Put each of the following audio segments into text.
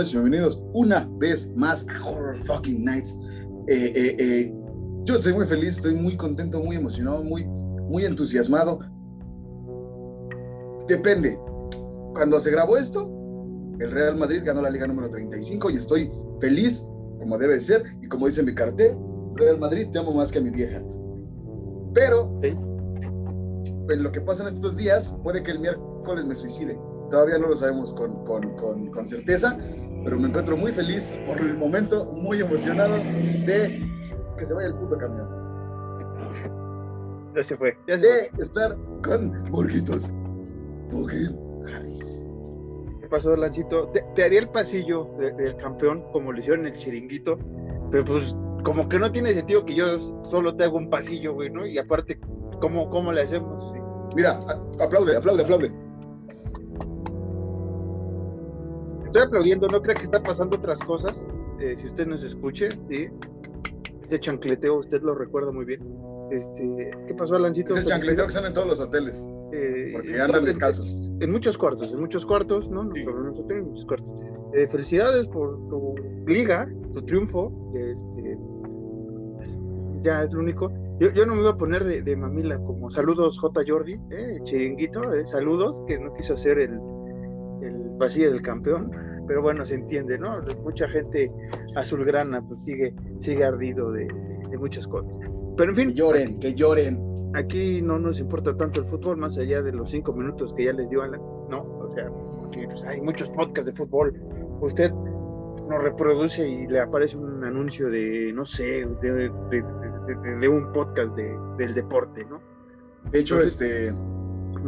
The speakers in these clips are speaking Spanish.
Noches, bienvenidos una vez más a Horror Fucking Nights. Eh, eh, eh, yo estoy muy feliz, estoy muy contento, muy emocionado, muy, muy entusiasmado. Depende. Cuando se grabó esto, el Real Madrid ganó la liga número 35 y estoy feliz, como debe ser, y como dice mi cartel, Real Madrid, te amo más que a mi vieja. Pero, en lo que pasa en estos días, puede que el miércoles me suicide. Todavía no lo sabemos con, con, con, con, certeza, pero me encuentro muy feliz por el momento, muy emocionado de que se vaya el puto camión. Ya se fue. Ya se de fue. estar con Burguitos. Fucking Harris. ¿Qué pasó, Lancito? Te, te haría el pasillo de, del campeón, como lo hicieron en el chiringuito, pero pues como que no tiene sentido que yo solo te hago un pasillo, güey, ¿no? Y aparte, ¿cómo, cómo le hacemos? Sí. Mira, aplaude, aplaude, aplaude. Estoy aplaudiendo, no creo que está pasando otras cosas. Eh, si usted nos escuche, ¿sí? Este chancleteo, usted lo recuerda muy bien. Este, ¿Qué pasó, Alancito? Es el chancleteo que son en todos los hoteles. Eh, porque andan descalzos. En, en, muchos cuartos, en muchos cuartos, ¿no? Sí. Sobre nosotros, en muchos cuartos. Eh, felicidades por tu liga, tu triunfo. Este, ya es lo único. Yo, yo, no me iba a poner de, de mamila como saludos J. Jordi, eh, chiringuito, eh, saludos, que no quiso hacer el, el pasillo del campeón, pero bueno, se entiende, ¿no? Mucha gente azulgrana pues sigue, sigue ardido de, de muchas cosas. Pero en fin. Que lloren, que lloren. Aquí no nos importa tanto el fútbol, más allá de los cinco minutos que ya les dio Alan, ¿no? O sea, pues, hay muchos podcasts de fútbol. Usted nos reproduce y le aparece un anuncio de, no sé, de, de, de, de un podcast del deporte, ¿no? De hecho, Entonces, este. Uh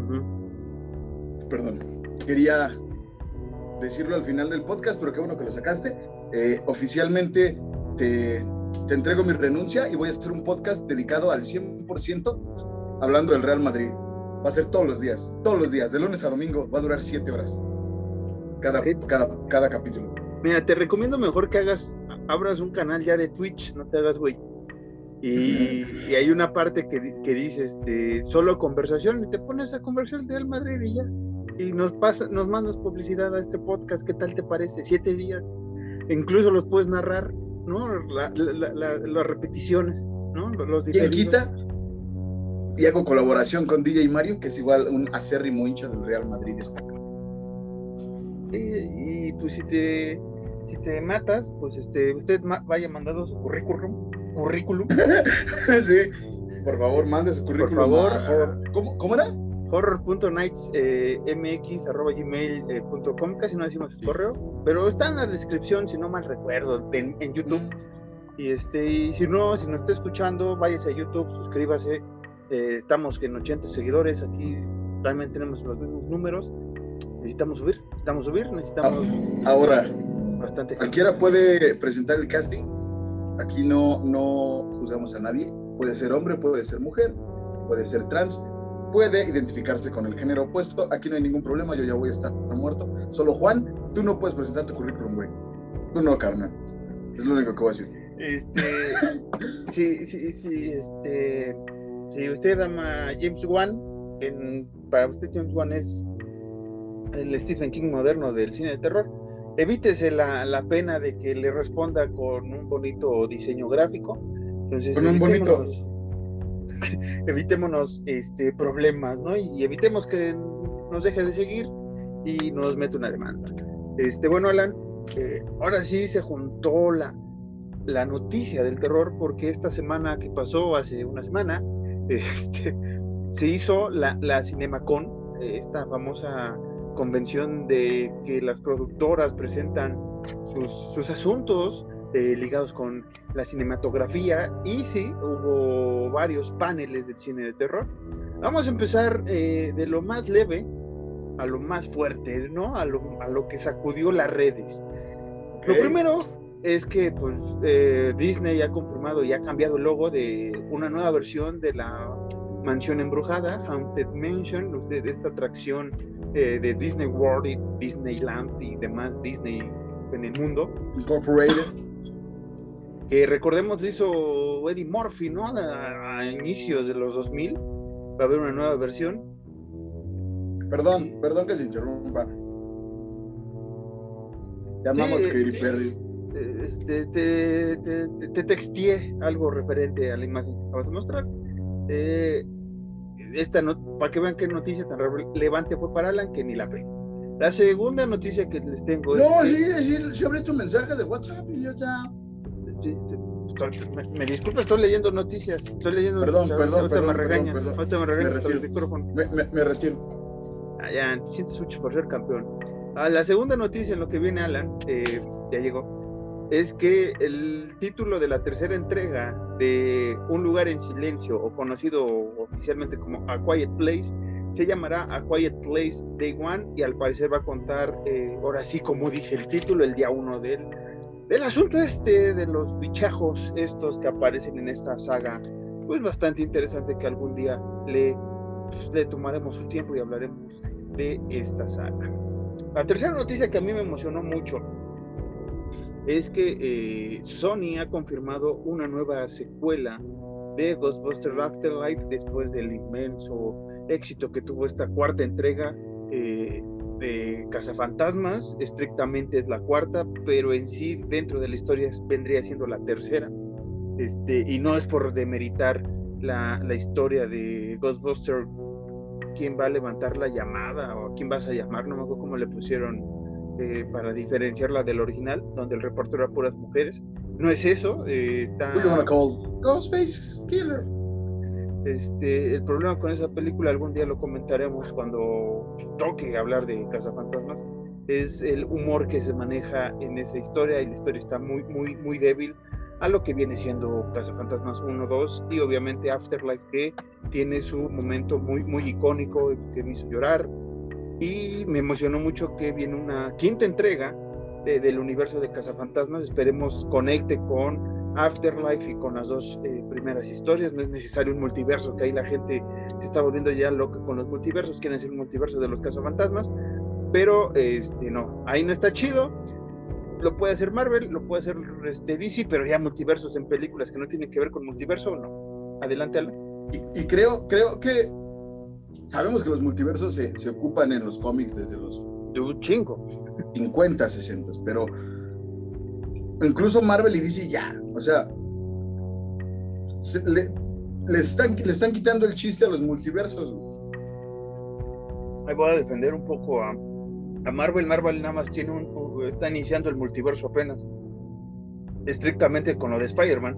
-huh. Perdón. Quería decirlo al final del podcast, pero qué bueno que lo sacaste. Eh, oficialmente te, te, entrego mi renuncia y voy a hacer un podcast dedicado al 100% hablando del Real Madrid. Va a ser todos los días, todos los días, de lunes a domingo, va a durar 7 horas. Cada, cada, cada capítulo. Mira, te recomiendo mejor que hagas, abras un canal ya de Twitch, no te hagas güey. Y, y, hay una parte que, que dice este, solo conversación y te pones a conversar de Real Madrid y ya y nos pasa, nos mandas publicidad a este podcast, ¿qué tal te parece? Siete días, incluso los puedes narrar, ¿no? La, la, la, las repeticiones, ¿no? Los ¿Quién quita? Y hago colaboración con DJ Mario, que es igual un acérrimo hincha del Real Madrid español. Y, y, pues si te, si te matas, pues este, usted vaya mandando su currículum, currículum. sí, por favor, mande su currículum. Por favor. A, ¿Cómo, ¿Cómo era? horror.nightsmx.gmail.com, eh, casi no decimos el correo, pero está en la descripción, si no mal recuerdo, en, en YouTube. Y, este, y si no, si nos está escuchando, váyase a YouTube, suscríbase. Eh, estamos en 80 seguidores, aquí también tenemos los mismos números. Necesitamos subir, necesitamos subir, necesitamos. Ahora, bastante cualquiera puede presentar el casting. Aquí no, no juzgamos a nadie. Puede ser hombre, puede ser mujer, puede ser trans puede identificarse con el género opuesto. Aquí no hay ningún problema, yo ya voy a estar muerto. Solo Juan, tú no puedes presentar tu currículum, güey. Tú no, carnal. Es lo único que voy a decir. Este, sí, sí, sí, este, si usted ama James Wan, en, para usted James Wan es el Stephen King moderno del cine de terror, evítese la, la pena de que le responda con un bonito diseño gráfico. Entonces, con un bonito evitémonos este, problemas, ¿no? Y evitemos que nos deje de seguir y nos mete una demanda. Este, bueno, Alan, eh, ahora sí se juntó la, la noticia del terror porque esta semana que pasó, hace una semana, este, se hizo la, la Cinemacon, esta famosa convención de que las productoras presentan sus, sus asuntos eh, ligados con la cinematografía y sí, hubo varios paneles del cine de terror. Vamos a empezar eh, de lo más leve a lo más fuerte, ¿no? A lo, a lo que sacudió las redes. Okay. Lo primero es que pues eh, Disney ha confirmado y ha cambiado el logo de una nueva versión de la mansión embrujada, Haunted Mansion, de esta atracción eh, de Disney World y Disneyland y demás Disney en el mundo. Incorporated que recordemos lo hizo Eddie Murphy, ¿no? A, a, inicios de los 2000. Va a haber una nueva versión. Perdón, perdón que le interrumpa. Te amamos, Katy Perry. Este, te, te, te, texteé algo referente a la imagen que acabas de mostrar. Eh, esta no, para que vean qué noticia tan relevante fue para Alan que ni la ve. La segunda noticia que les tengo es. No, sí, sí, sí, abrí tu mensaje de WhatsApp y ya. me, disculpa, estoy leyendo noticias. Estoy leyendo Perdón, perdón, perdón. me regañas. Perdón, me regañas me retiro. Me, me, retiro. Ah, ya, te sientes mucho por ser campeón. Ah, la segunda noticia en lo que viene Alan, eh, ya llegó es que el título de la tercera entrega de Un lugar en silencio, o conocido oficialmente como A Quiet Place, se llamará A Quiet Place Day One y al parecer va a contar, eh, ahora sí como dice el título, el día uno del, del asunto este, de los bichajos estos que aparecen en esta saga, pues bastante interesante que algún día le, le tomaremos su tiempo y hablaremos de esta saga. La tercera noticia que a mí me emocionó mucho es que eh, Sony ha confirmado una nueva secuela de Ghostbusters Afterlife después del inmenso éxito que tuvo esta cuarta entrega eh, de Cazafantasmas. Estrictamente es la cuarta, pero en sí dentro de la historia vendría siendo la tercera. Este, y no es por demeritar la, la historia de Ghostbusters, quién va a levantar la llamada o quién vas a llamar, no me acuerdo cómo le pusieron eh, para diferenciarla del original, donde el reparto era puras mujeres. No es eso. Eh, está... Ghostface Killer. Este, el problema con esa película, algún día lo comentaremos cuando toque hablar de Cazafantasmas, es el humor que se maneja en esa historia y la historia está muy, muy, muy débil a lo que viene siendo Cazafantasmas 1, 2 y obviamente Afterlife que tiene su momento muy, muy icónico que me hizo llorar, y me emocionó mucho que viene una quinta entrega del universo de Cazafantasmas. Esperemos conecte con Afterlife y con las dos eh, primeras historias. No es necesario un multiverso, que ahí la gente se está volviendo ya loca con los multiversos, quieren ser un multiverso de los Cazafantasmas, pero este, no, ahí no está chido. Lo puede hacer Marvel, lo puede hacer este, DC, pero ya multiversos en películas que no tienen que ver con multiverso, no. Adelante, Alan. Y, y creo, creo que sabemos que los multiversos se, se ocupan en los cómics desde los... De un chingo. 50, 60, pero incluso Marvel y DC ya, o sea, le, están, le están quitando el chiste a los multiversos. Ahí voy a defender un poco a, a Marvel. Marvel nada más tiene un, está iniciando el multiverso apenas, estrictamente con lo de Spider-Man.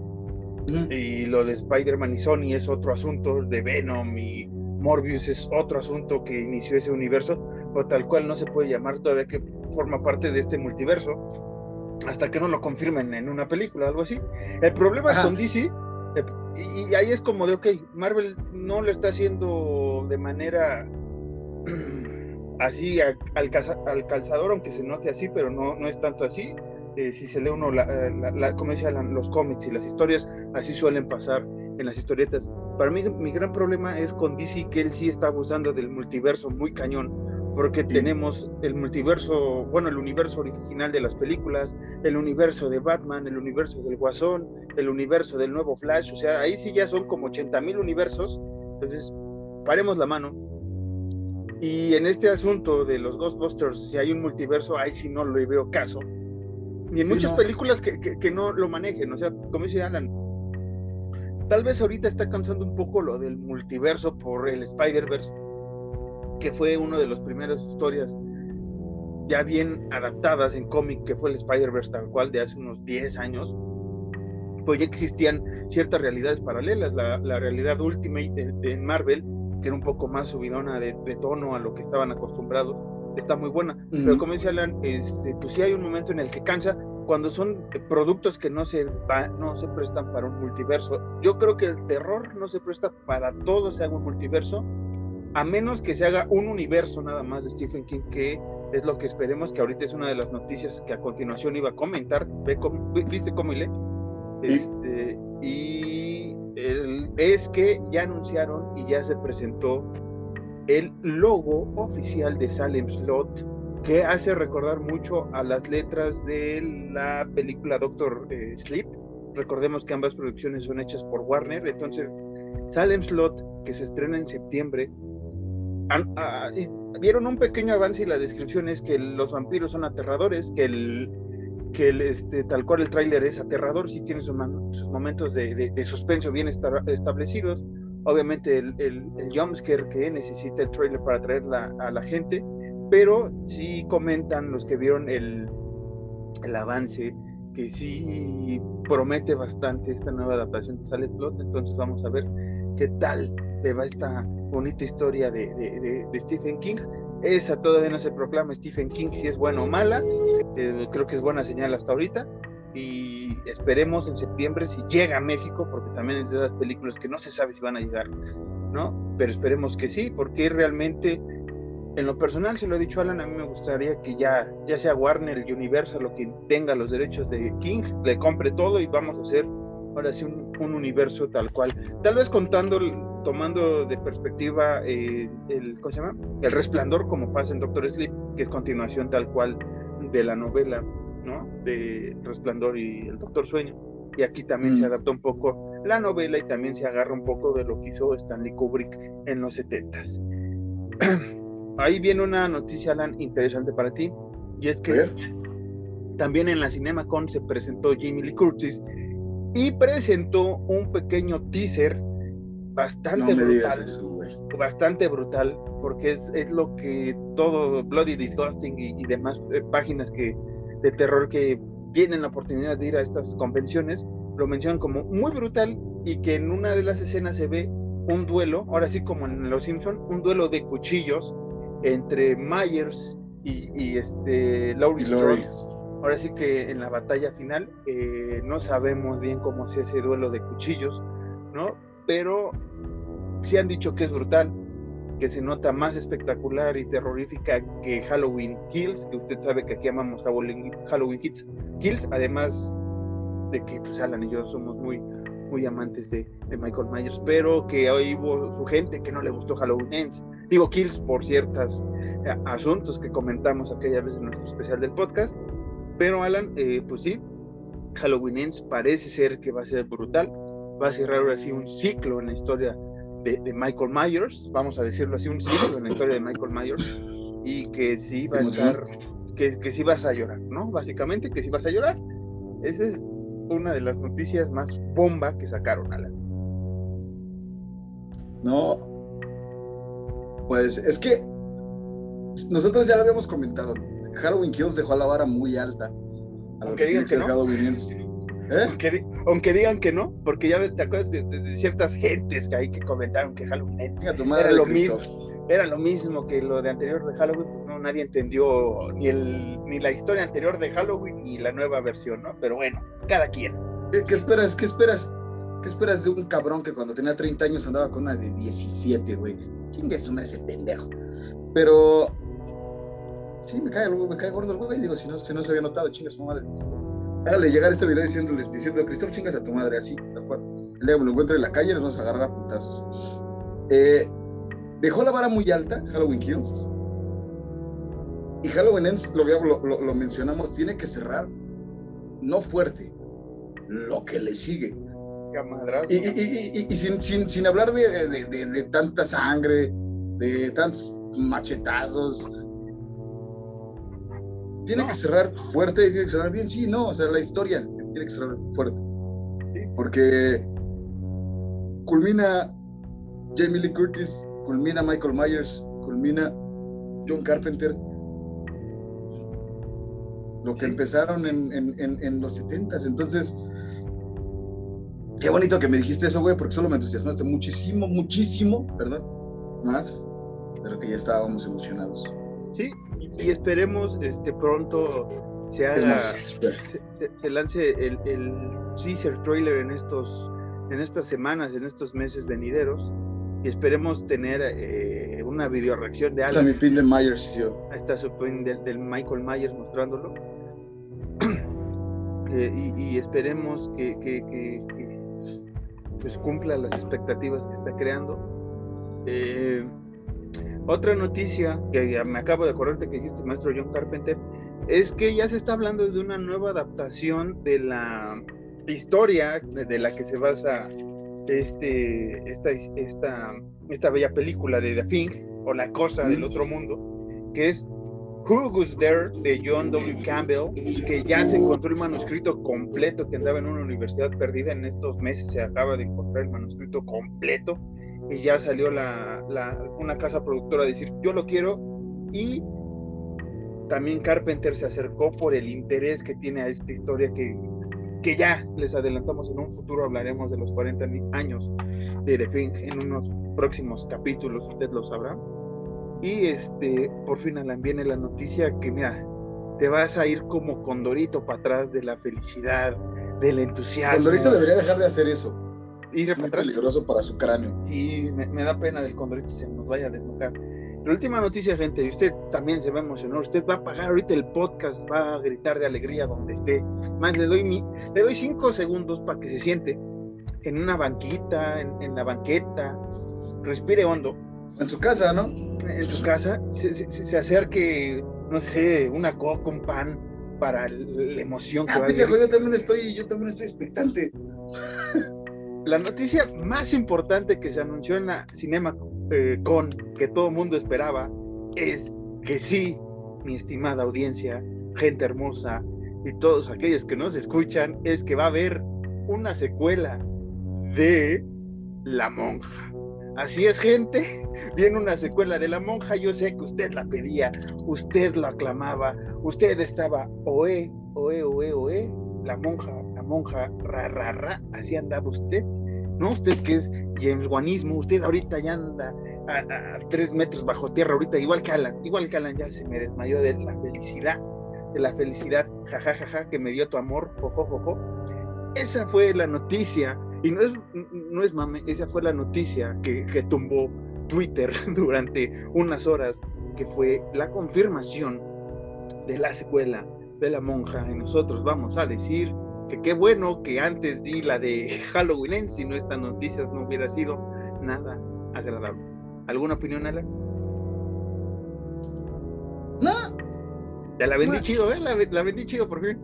Y lo de Spider-Man y Sony es otro asunto de Venom y Morbius es otro asunto que inició ese universo, o tal cual no se puede llamar todavía que forma parte de este multiverso, hasta que no lo confirmen en una película, algo así. El problema con DC, eh, y, ahí es como de, ok, Marvel no lo está haciendo de manera así al, calzador, aunque se note así, pero no, no es tanto así. Eh, si se lee uno, la, la, como los cómics y las historias, así suelen pasar en las historietas. Para mí mi gran problema es con DC que él sí está abusando del multiverso muy cañón, porque tenemos el multiverso, bueno, el universo original de las películas, el universo de Batman, el universo del Guasón, el universo del nuevo Flash, o sea, ahí sí ya son como 80 mil universos, entonces paremos la mano. Y en este asunto de los Ghostbusters, si hay un multiverso, ahí sí no le veo caso. Y en muchas películas que, que, que no lo manejen, o sea, como dice Alan, Tal vez ahorita está cansando un poco lo del multiverso por el Spider-Verse, que fue una de las primeras historias ya bien adaptadas en cómic, que fue el Spider-Verse tal cual de hace unos 10 años, pues ya existían ciertas realidades paralelas. La, realidad Ultimate de, Marvel, que era un poco más subidona de, tono a lo que estaban acostumbrados, está muy buena. Pero como dice Alan, este, pues sí hay un momento en el que cansa, cuando son productos que no se, no se prestan para un multiverso. Yo creo que el terror no se presta para todo se haga un multiverso, a menos que se haga un universo nada más de Stephen King, que es lo que esperemos, que ahorita es una de las noticias que a continuación iba a comentar. ¿Viste cómo lee? Este, y es que ya anunciaron y ya se presentó el logo oficial de Salem Slot que hace recordar mucho a las letras de la película Doctor eh, Sleep. Recordemos que ambas producciones son hechas por Warner, entonces Salem Slot, que se estrena en septiembre, vieron un pequeño avance y la descripción es que los vampiros son aterradores, que el, que el, este, tal cual el tráiler es aterrador, sí tiene sus, momentos de, suspenso bien establecidos. Obviamente el, el, jumpscare que necesita el trailer para atraer a la gente, pero sí comentan los que vieron el, el avance que sí promete bastante esta nueva adaptación de Salad Plot, entonces vamos a ver qué tal le va esta bonita historia de, de, Stephen King. Esa todavía no se proclama Stephen King si es buena o mala, eh, creo que es buena señal hasta ahorita y esperemos en septiembre si llega a México, porque también es de esas películas que no se sabe si van a llegar, ¿no? Pero esperemos que sí, porque realmente en lo personal, se lo he dicho Alan, a mí me gustaría que ya, ya sea Warner, Universal, lo que tenga los derechos de King, le compre todo y vamos a hacer ahora sí un, universo tal cual. Tal vez contando, tomando de perspectiva eh, el, ¿cómo se llama? El resplandor, como pasa en Doctor Sleep, que es continuación tal cual de la novela, ¿no? De Resplandor y el Doctor Sueño. Y aquí también se mm. adapta un poco la novela y también se agarra un poco de lo que hizo Stanley Kubrick en los 70s. ahí viene una noticia, Alan, interesante para ti, y es que también en la CinemaCon se presentó Jamie Lee Curtis y presentó un pequeño teaser bastante brutal, bastante brutal, porque es, es, lo que todo Bloody Disgusting y, demás eh, páginas que, de terror que tienen la oportunidad de ir a estas convenciones, lo mencionan como muy brutal y que en una de las escenas se ve un duelo, ahora sí como en Los Simpson, un duelo de cuchillos entre Myers y, este Laurie Strode. Ahora sí que en la batalla final eh, no sabemos bien cómo es ese duelo de cuchillos, ¿no? Pero sí han dicho que es brutal, que se nota más espectacular y terrorífica que Halloween Kills, que usted sabe que aquí amamos Halloween, Halloween Kills, además de que pues Alan y yo somos muy muy amantes de, de Michael Myers, pero que hoy hubo su gente que no le gustó Halloween Ends, digo kills por ciertos eh, asuntos que comentamos aquella vez en nuestro especial del podcast. Pero Alan, eh, pues sí, Halloween Ends parece ser que va a ser brutal, va a cerrar ahora sí un ciclo en la historia de, Michael Myers, vamos a decirlo así, un ciclo en la historia de Michael Myers, y que sí va a estar, que, que sí vas a llorar, ¿no? Básicamente que sí vas a llorar. Esa es una de las noticias más bomba que sacaron, Alan. No, pues es que nosotros ya lo habíamos comentado. Halloween Kills dejó la vara muy alta. Aunque digan que no. ¿Eh? Aunque, digan que no, porque ya te acuerdas de, ciertas gentes que hay que comentaron que Halloween era lo mismo. Era lo mismo que lo de anterior de Halloween, pues no, nadie entendió ni, el, ni la historia anterior de Halloween ni la nueva versión, ¿no? Pero bueno, cada quien. ¿Qué, qué esperas? ¿Qué esperas? ¿Qué esperas de un cabrón que cuando tenía 30 años andaba con una de 17, güey? es una ese pendejo. Pero sí, me cae, me cae gordo el güey. Digo, si no, si no se había notado, chinga su madre. Hágale llegar este video diciéndole, diciendo, Cristóbal, chingas a tu madre, así, tal cual. El día que me lo encuentre en la calle, nos vamos a agarrar a puntazos. Eh, dejó la vara muy alta, Halloween Kills. Y Halloween Ends, lo, lo, lo mencionamos, tiene que cerrar, no fuerte, lo que le sigue. Y, sin, hablar de, tanta sangre, de tantos machetazos. Tiene que cerrar fuerte, tiene que cerrar bien, sí, no, o sea, la historia tiene que cerrar fuerte. Porque culmina Jamie Lee Curtis, culmina Michael Myers, culmina John Carpenter. Lo que empezaron en, en los 70s. Entonces, Qué bonito que me dijiste eso, güey, porque solo me entusiasmaste muchísimo, muchísimo, perdón, más de lo que ya estábamos emocionados. Sí, y esperemos este pronto se haga, se, lance el, teaser trailer en estos en estas semanas, en estos meses venideros y esperemos tener eh, una video reacción de algo. Está mi pin de Myers, yo. Ahí está su pin del, Michael Myers mostrándolo. Eh, y, esperemos que, pues cumpla las expectativas que está creando. Eh, otra noticia que me acabo de acordarte que dijiste maestro John Carpenter es que ya se está hablando de una nueva adaptación de la historia de la que se basa este, esta, esta, esta bella película de The Thing, o la cosa del otro mundo, que es Who Was There de John W. Campbell, que ya se encontró el manuscrito completo que andaba en una universidad perdida en estos meses, se acaba de encontrar el manuscrito completo y ya salió la, una casa productora a decir yo lo quiero y también Carpenter se acercó por el interés que tiene a esta historia que, que ya les adelantamos en un futuro hablaremos de los 40 años de The Thing en unos próximos capítulos, usted lo sabrá. Y este, por fin Alan viene la noticia que mira, te vas a ir como Condorito para atrás de la felicidad, del entusiasmo. Condorito debería dejar de hacer eso. Ir es muy peligroso para su cráneo. Y me, da pena del Condorito se nos vaya a desnucar. La última noticia, gente, y usted también se va a emocionar. Usted va a pagar ahorita el podcast, va a gritar de alegría donde esté. Más le doy, mi, le doy cinco segundos para que se siente en una banquita, en, en la banqueta, respire hondo en su casa, ¿no? En su casa, se, acerque, no sé, una coca, un pan para la emoción que ah, va a yo también estoy, yo también estoy expectante. La noticia más importante que se anunció en la Cinema eh, Con, que todo el mundo esperaba, es que sí, mi estimada audiencia, gente hermosa y todos aquellos que nos escuchan, es que va a haber una secuela de La Monja. Así es, gente. Viene una secuela de La Monja. Yo sé que usted la pedía, usted la aclamaba, usted estaba oe, oe, oe, oe. La monja, monja, ra, ra. Así andaba usted. ¿No? Usted que es James Guanismo, usted ahorita ya anda a, tres metros bajo tierra, ahorita igual que Alan, igual que Alan ya se me desmayó de la felicidad, de la felicidad, jajajaja, que me dio tu amor, jojojojo. Esa fue la noticia y no es, no es mame, esa fue la noticia que, que tumbó Twitter durante unas horas, que fue la confirmación de la secuela de la monja. Y nosotros vamos a decir que qué bueno que antes di la de Halloween, si no estas noticias no hubiera sido nada agradable. ¿Alguna opinión, Alan? No. Ya la vendí chido, ¿eh? La, la vendí chido por fin.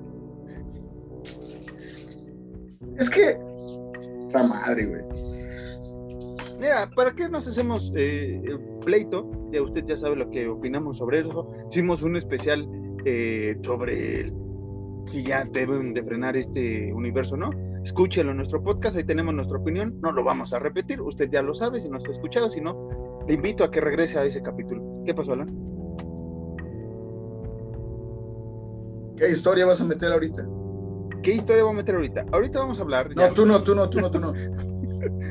Es que esta madre, güey. Mira, ¿para qué nos hacemos eh, pleito? Ya usted ya sabe lo que opinamos sobre eso. Hicimos un especial eh, sobre si ya deben de frenar este universo, ¿no? Escúchelo en nuestro podcast, ahí tenemos nuestra opinión. No lo vamos a repetir, usted ya lo sabe si no ha escuchado, si no, le invito a que regrese a ese capítulo. ¿Qué pasó, Alan? ¿Qué historia vas a meter ahorita? ¿Qué historia voy a meter ahorita? Ahorita vamos a hablar. No, tú no, tú no, tú no, tú no.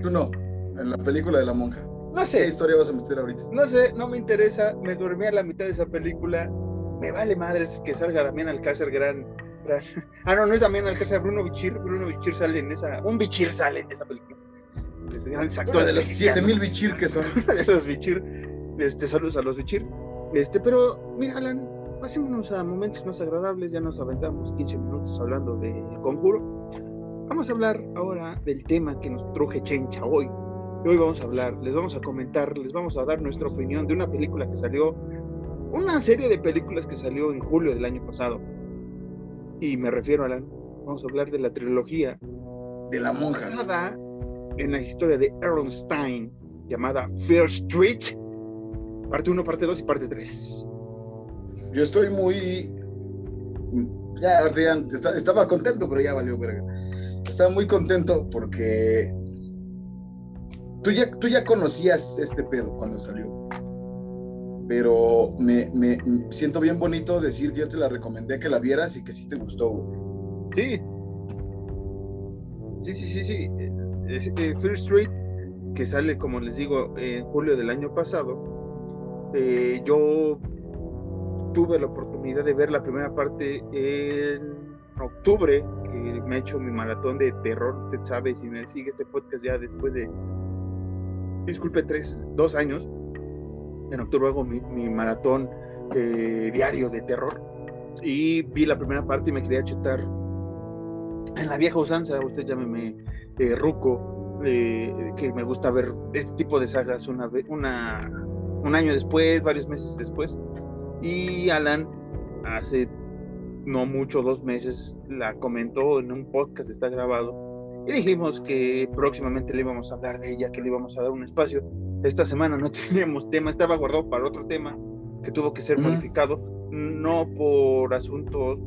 tú no. En la película de la monja. No sé. ¿Qué historia vas a meter ahorita? No sé, no me interesa. Me dormí a la mitad de esa película. Me vale madres que salga Damián Alcácer gran, gran... Ah, no, no es Damián Alcácer, Bruno Bichir. Bruno Bichir sale en esa. Un Bichir sale en esa película. Es grandes actores. de los 7000 Bichir que son. de los Bichir. Este, saludos a los Bichir. Este, pero, mira, Alan, pasémonos a momentos más agradables, ya nos aventamos 15 minutos hablando del conjuro. Vamos a hablar ahora del tema que nos truje Chencha hoy. hoy vamos a hablar, les vamos a comentar, les vamos a dar nuestra opinión de una película que salió, una serie de películas que salió en julio del año pasado. Y me refiero a la, vamos a hablar de la trilogía de la monja. En la historia de Stein llamada Fear Street, parte 1, parte 2 y parte 3 yo estoy muy. Ya, estaba contento, pero ya valió verga. Estaba muy contento porque tú ya, tú ya conocías este pedo cuando salió. Pero me, me, siento bien bonito decir que yo te la recomendé que la vieras y que sí te gustó, Sí. Sí, sí, sí, sí. Eh, First Street, que sale, como les digo, en julio del año pasado, eh, yo tuve la oportunidad de ver la primera parte en octubre, que me ha hecho mi maratón de terror. Usted sabe, si me sigue este podcast ya después de, disculpe, tres, dos años, en octubre hago mi, maratón eh, diario de terror. Y vi la primera parte y me quería chutar en la vieja usanza, usted llámeme eh, Ruco, eh, que me gusta ver este tipo de sagas una, una, un año después, varios meses después. Y Alan hace no mucho, dos meses, la comentó en un podcast, está grabado, y dijimos que próximamente le íbamos a hablar de ella, que le íbamos a dar un espacio. Esta semana no teníamos tema, estaba guardado para otro tema que tuvo que ser modificado, no por asuntos,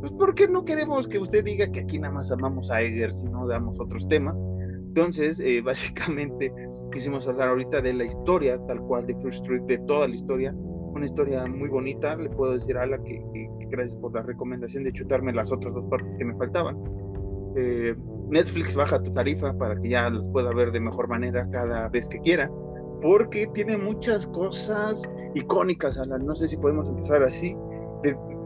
pues porque no queremos que usted diga que aquí nada más amamos a Eggers y no damos otros temas. Entonces, eh, básicamente, quisimos hablar ahorita de la historia, tal cual, de First Street, de toda la historia. Una historia muy bonita. Le puedo decir a Ala que, gracias por la recomendación de chutarme las otras dos partes que me faltaban. Eh, Netflix baja tu tarifa para que ya las pueda ver de mejor manera cada vez que quiera, porque tiene muchas cosas icónicas, Alan. No sé si podemos empezar así,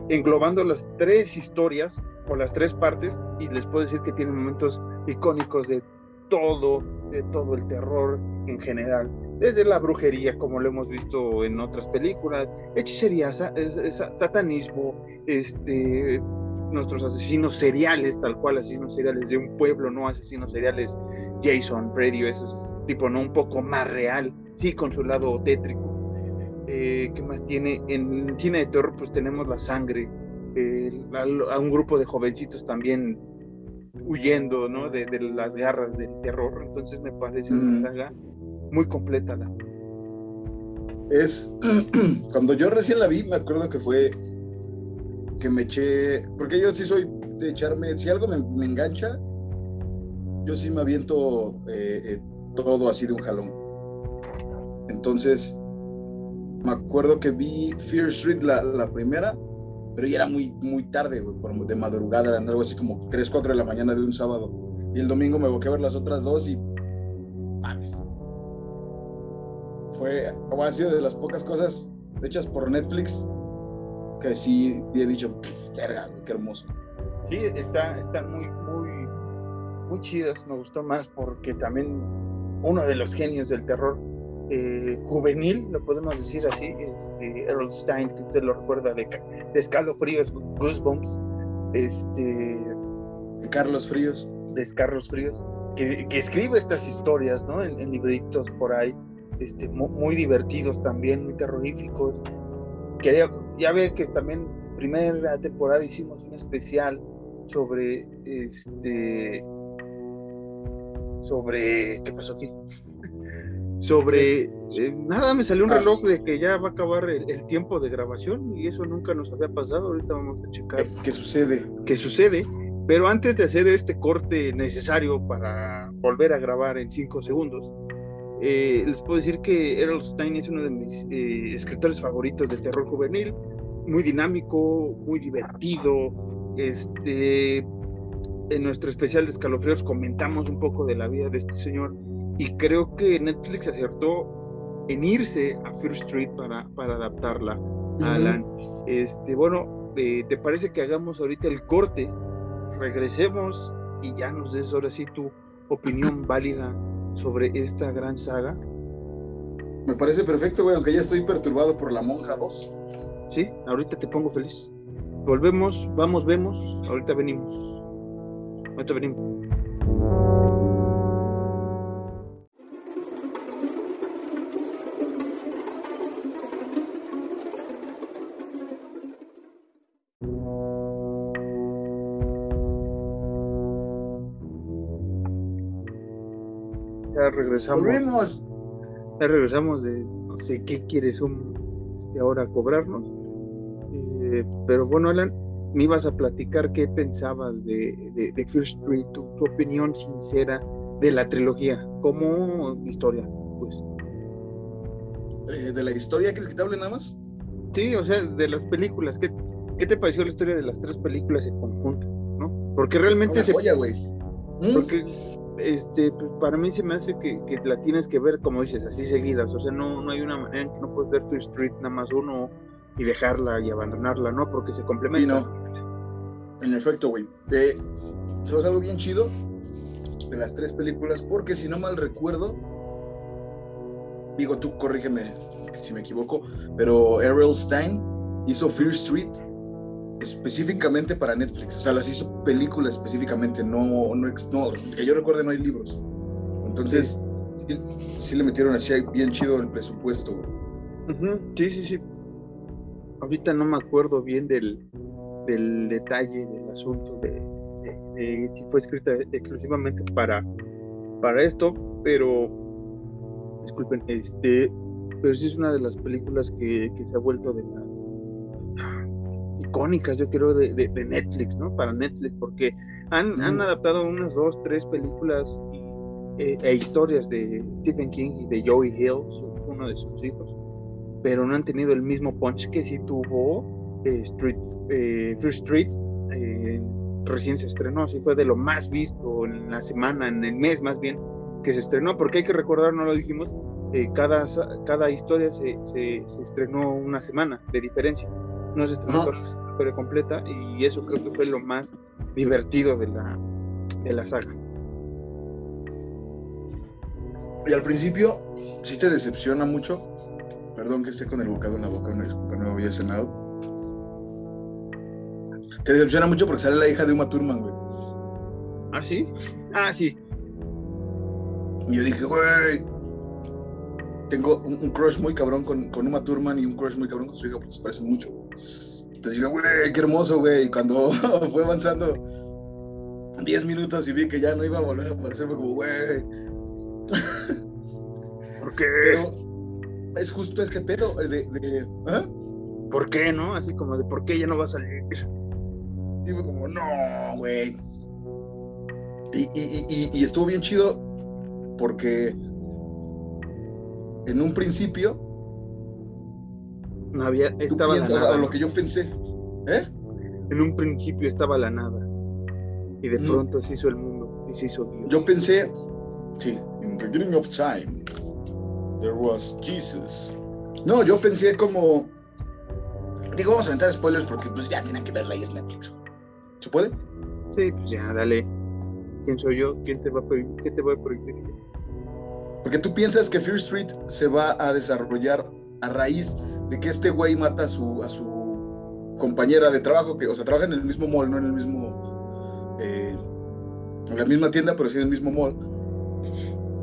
englobando las tres historias o las tres partes, y les puedo decir que tiene momentos icónicos de todo, de todo el terror en general, desde la brujería, como lo hemos visto en otras películas, hechicería, satanismo, este, nuestros asesinos seriales, tal cual asesinos seriales de un pueblo, no asesinos seriales Jason, Freddy, esos tipo, ¿no? Un poco más real, sí, con su lado tétrico. Eh, ¿Qué más tiene? En cine de terror, pues tenemos la sangre, a, un grupo de jovencitos también huyendo, ¿no? De, las garras del terror. Entonces me parece una saga muy completa. La... Es, cuando yo recién la vi, me acuerdo que fue que me eché, porque yo sí soy de echarme, si algo me, engancha, yo sí me aviento eh, eh, todo así de un jalón. Entonces, me acuerdo que vi Fear Street la, la primera, pero ya era muy, muy tarde, por, de madrugada, eran algo así como 3, 4 de la mañana de un sábado. Y el domingo me volví a ver las otras dos y. Mames. Fue, como ha sido de las pocas cosas hechas por Netflix que sí he dicho, qué hermoso. Sí, está, están muy, muy, muy chidas, me gustó más porque también uno de los genios del terror eh, juvenil, lo podemos decir así, este, Errol Stein, que usted lo recuerda de, de Escalofríos, Goosebumps, este, de Carlos Fríos. De Carlos Fríos, que, que escribe estas historias, ¿no? En, en libritos por ahí, este, muy, muy divertidos también, muy terroríficos. Quería, ya ve que también primera temporada hicimos un especial sobre este sobre qué pasó aquí sobre eh, nada me salió un ah. reloj de que ya va a acabar el, tiempo de grabación y eso nunca nos había pasado ahorita vamos a checar qué sucede qué sucede pero antes de hacer este corte necesario para volver a grabar en cinco segundos eh, les puedo decir que Errol Stein es uno de mis eh, escritores favoritos de terror juvenil, muy dinámico, muy divertido. Este, en nuestro especial de escalofríos comentamos un poco de la vida de este señor y creo que Netflix acertó en irse a First Street para, para adaptarla a Alan. Este, bueno, eh, ¿te parece que hagamos ahorita el corte? Regresemos y ya nos des ahora sí tu opinión válida sobre esta gran saga. Me parece perfecto, güey, aunque ya estoy perturbado por la monja 2. Sí, ahorita te pongo feliz. Volvemos, vamos, vemos, ahorita venimos. Ahorita venimos. Regresamos. Volvemos. Ya regresamos de no sé qué quieres este, ahora cobrarnos. Eh, pero bueno, Alan, me ibas a platicar qué pensabas de, de, First Street, tu, opinión sincera de la trilogía, como historia, pues. Eh, ¿De la historia quieres que te hable nada más? Sí, o sea, de las películas. ¿Qué, qué te pareció la historia de las tres películas en conjunto? ¿no? Porque realmente se. Porque este, pues para mí se me hace que, la tienes que ver, como dices, así seguidas. O sea, no, no hay una manera en que no puedes ver First Street nada más uno y dejarla y abandonarla, ¿no? Porque se complementan. no. En efecto, güey. Eh, se va algo bien chido de las tres películas, porque si no mal recuerdo, digo tú, corrígeme si me equivoco, pero Errol Stein hizo First Street específicamente para Netflix. O sea, las hizo películas específicamente, no, no, que yo recuerde no hay libros. Entonces, sí, le metieron así bien chido el presupuesto. Sí, sí, sí. Ahorita no me acuerdo bien del, del detalle del asunto de, si fue escrita exclusivamente para, para esto, pero disculpen, este, pero sí es una de las películas que, que se ha vuelto de las icónicas, yo creo, de, de, Netflix, ¿no? Para Netflix, porque han, han adaptado unas dos, tres películas e, e, historias de Stephen King y de Joey Hill, uno de sus hijos, pero no han tenido el mismo punch que sí tuvo eh, Street, eh, First Street, eh, recién se estrenó, así fue de lo más visto en la semana, en el mes más bien, que se estrenó, porque hay que recordar, no lo dijimos, cada, cada historia se, se, se, estrenó una semana de diferencia, no se estrenó toda la historia completa y eso creo que fue lo más divertido de la, de la saga. Y al principio, sí te decepciona mucho. Perdón que esté con el bocado en la boca, una disculpa, no había cenado. Te decepciona mucho porque sale la hija de Uma Thurman, güey. ¿Ah, sí? Ah, sí. Y yo dije, güey, tengo un, crush muy cabrón con, con, Uma Thurman y un crush muy cabrón con su hija porque se parecen mucho, güey. Entonces dije, güey, qué hermoso, güey. Y cuando fue avanzando 10 minutos y vi que ya no iba a volver a aparecer, fue como, güey, ¿Por qué? Pero es justo este pedo de... de ¿ah? ¿Por qué, no? Así como de ¿por qué ya no va a salir? Digo como, no, güey. Y, y, y, estuvo bien chido porque en un principio no había estaba la nada, lo que yo pensé ¿eh? en un principio estaba la nada y de mm. pronto se hizo el mundo y se hizo Dios yo pensé Sí, in the beginning of time, there was Jesus. No, yo pensé como. Digo, vamos a aventar spoilers porque pues ya tienen que verla y es Netflix. ¿Se puede? Sí, pues ya, dale. ¿Quién soy yo? ¿Quién te va a prohibir? ¿Qué te va a prohibir? Porque tú piensas que Fear Street se va a desarrollar a raíz de que este güey mata a su, a su compañera de trabajo, que, o sea, trabaja en el mismo mall, no en el mismo. Eh, en la misma tienda, pero sí en el mismo mall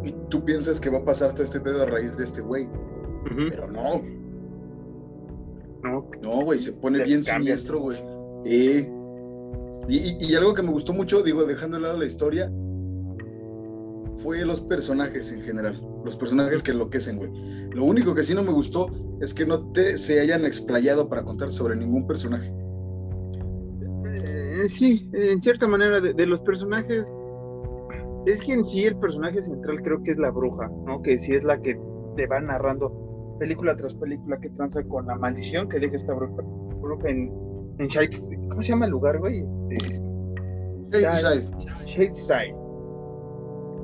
y tú piensas que va a pasar todo este pedo a raíz de este güey. Pero no. No. No, güey, se pone bien siniestro, güey. y, y, algo que me gustó mucho, digo, dejando de lado la historia, fue los personajes en general. Los personajes que enloquecen, güey. Lo único que sí no me gustó es que no te se hayan explayado para contar sobre ningún personaje. Eh, sí, en cierta manera, de los personajes es que en sí el personaje central creo que es la bruja, ¿no? Que sí es la que te va narrando película tras película que tranza con la maldición que deja esta bruja, bruja en, en Shade, ¿cómo se llama el lugar, güey? Este, Shadeside. Shadeside.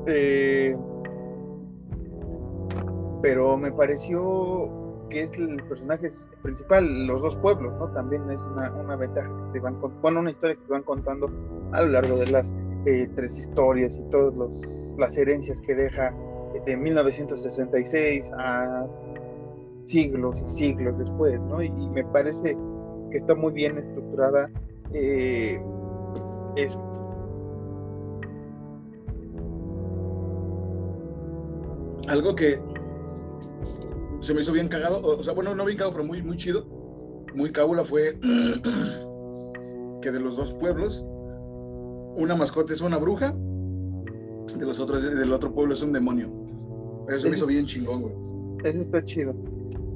Eh, pero me pareció que es el personaje principal, los dos pueblos, ¿no? También es una, una ventaja que te van bueno, una historia que te van contando a lo largo de las eh, tres historias y todas las herencias que deja de 1966 a siglos y siglos después, ¿no? Y, me parece que está muy bien estructurada eh, eso. Algo que se me hizo bien cagado, o sea, bueno, no bien cagado, pero muy, muy chido, muy cábula fue que de los dos pueblos una mascota es una bruja, de los otros, del otro pueblo es un demonio. Eso me hizo bien chingón, güey. Eso está chido.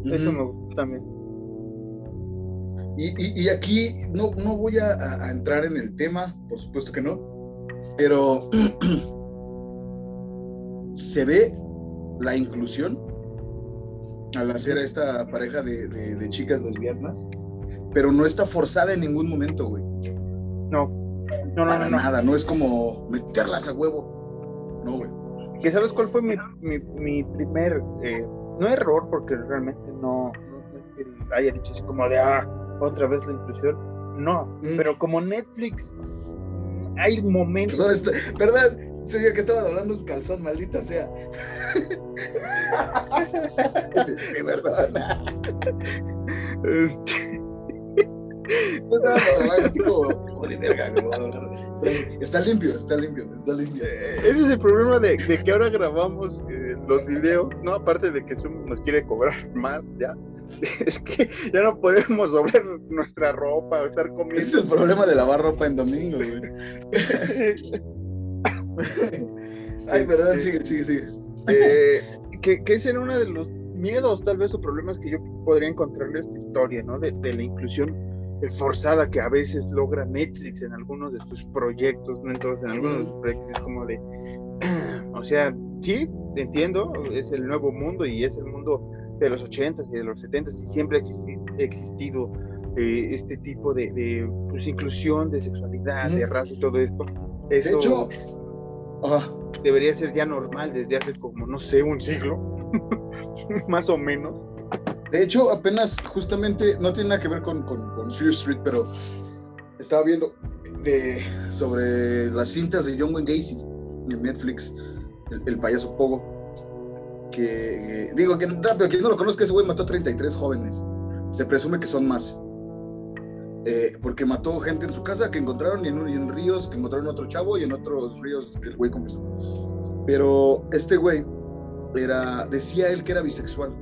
Eso me gusta también. Y, aquí no, no voy a, entrar en el tema, por supuesto que no, pero se ve la inclusión al hacer a esta pareja de, de chicas lesbianas, pero no está forzada en ningún momento, güey. No. No, no, no, nada, no es como meterlas a huevo. No, güey. ¿Que sabes cuál fue mi, mi, primer, eh, no error, porque realmente no, no haya dicho así como de, ah, otra vez la inclusión? No, mm. pero como Netflix, hay momentos. Perdón, está, perdón, se que estaba hablando un calzón, maldita sea. sí, perdón. Este. Está limpio, está limpio, está limpio. Eh, ese es el problema de, que ahora grabamos eh, los videos, ¿no? Aparte de que Zoom nos quiere cobrar más, ya. Es que ya no podemos doblar nuestra ropa o estar comiendo. Es el problema de lavar ropa en domingo, Ay, perdón, sigue, sigue, sigue. Eh, que, que ese era uno de los miedos, tal vez, o problemas que yo podría encontrarle a esta historia, ¿no? De, la inclusión forzada que a veces logra Netflix en algunos de sus proyectos, no en todos, en algunos de sus proyectos, es como de, o sea, sí, entiendo, es el nuevo mundo y es el mundo de los 80s y de los 70s y siempre ha existido eh, este tipo de, pues, inclusión de sexualidad, de raza y todo esto. Eso de hecho, debería ser ya normal desde hace como, no sé, un siglo, más o menos. De hecho, apenas justamente, no tiene nada que ver con, con, Fear Street, pero estaba viendo de, sobre las cintas de John Wayne Gacy en Netflix, el, payaso Pogo. Que, digo, que rápido, quien no lo conozca, ese güey mató a 33 jóvenes. Se presume que son más. Eh, porque mató gente en su casa que encontraron y en, ríos que encontraron otro chavo y en otros ríos que el güey confesó. Pero este güey era, decía él que era bisexual.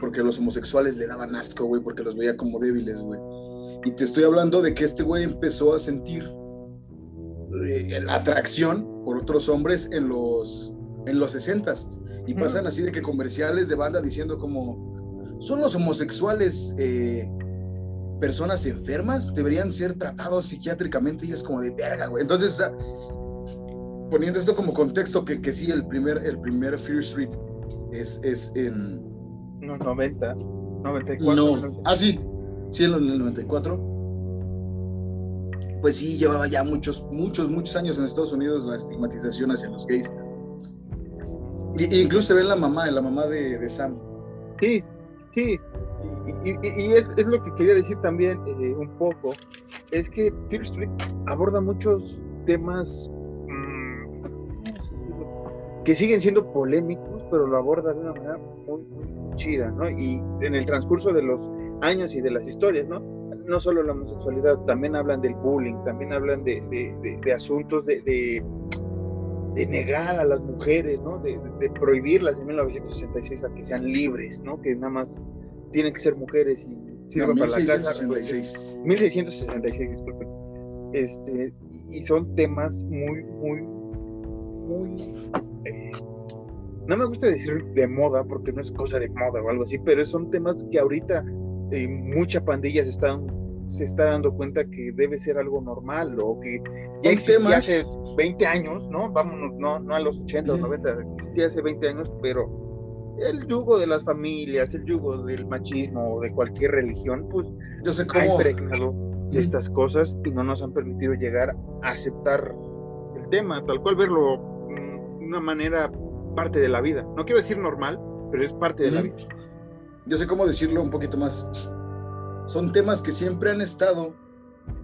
Porque los homosexuales le daban asco, güey, porque los veía como débiles, güey. Y te estoy hablando de que este güey empezó a sentir eh, la atracción por otros hombres en los, en los 60 Y pasan así de que comerciales de banda diciendo como, son los homosexuales eh, personas enfermas, deberían ser tratados psiquiátricamente y es como de verga, güey. Entonces, poniendo esto como contexto, que, que sí, el primer, el primer Fear Street es, es en... No, 90, 94. No, ah, sí, sí, en el 94. Pues sí, llevaba ya muchos, muchos, muchos años en Estados Unidos la estigmatización hacia los gays. Y, incluso se ve en la mamá, en la mamá de, de Sam. Sí, sí, y, es, es, lo que quería decir también eh, un poco, es que Fear Street aborda muchos temas mm, que siguen siendo polémicos, pero lo aborda de una manera muy, muy chida, ¿no? Y en el transcurso de los años y de las historias, ¿no? No solo la homosexualidad, también hablan del bullying, también hablan de, de, de, asuntos de, de, negar a las mujeres, ¿no? De, prohibirlas en 1966 a que sean libres, ¿no? Que nada más tienen que ser mujeres y sirven para la casa. 1666, disculpen. Este, y son temas muy, muy, muy. Eh, no me gusta decir de moda porque no es cosa de moda o algo así, pero son temas que ahorita eh, mucha pandilla se, están, se está dando cuenta que debe ser algo normal o que ya existía hace 20 años, ¿no? Vámonos, no, no a los 80 o 90, existía hace 20 años, pero el yugo de las familias, el yugo del machismo o de cualquier religión, pues Yo sé cómo... ha impregnado estas cosas y no nos han permitido llegar a aceptar el tema, tal cual verlo de una manera parte de la vida. No quiero decir normal, pero es parte de la vida. Yo sé cómo decirlo un poquito más. Son temas que siempre han estado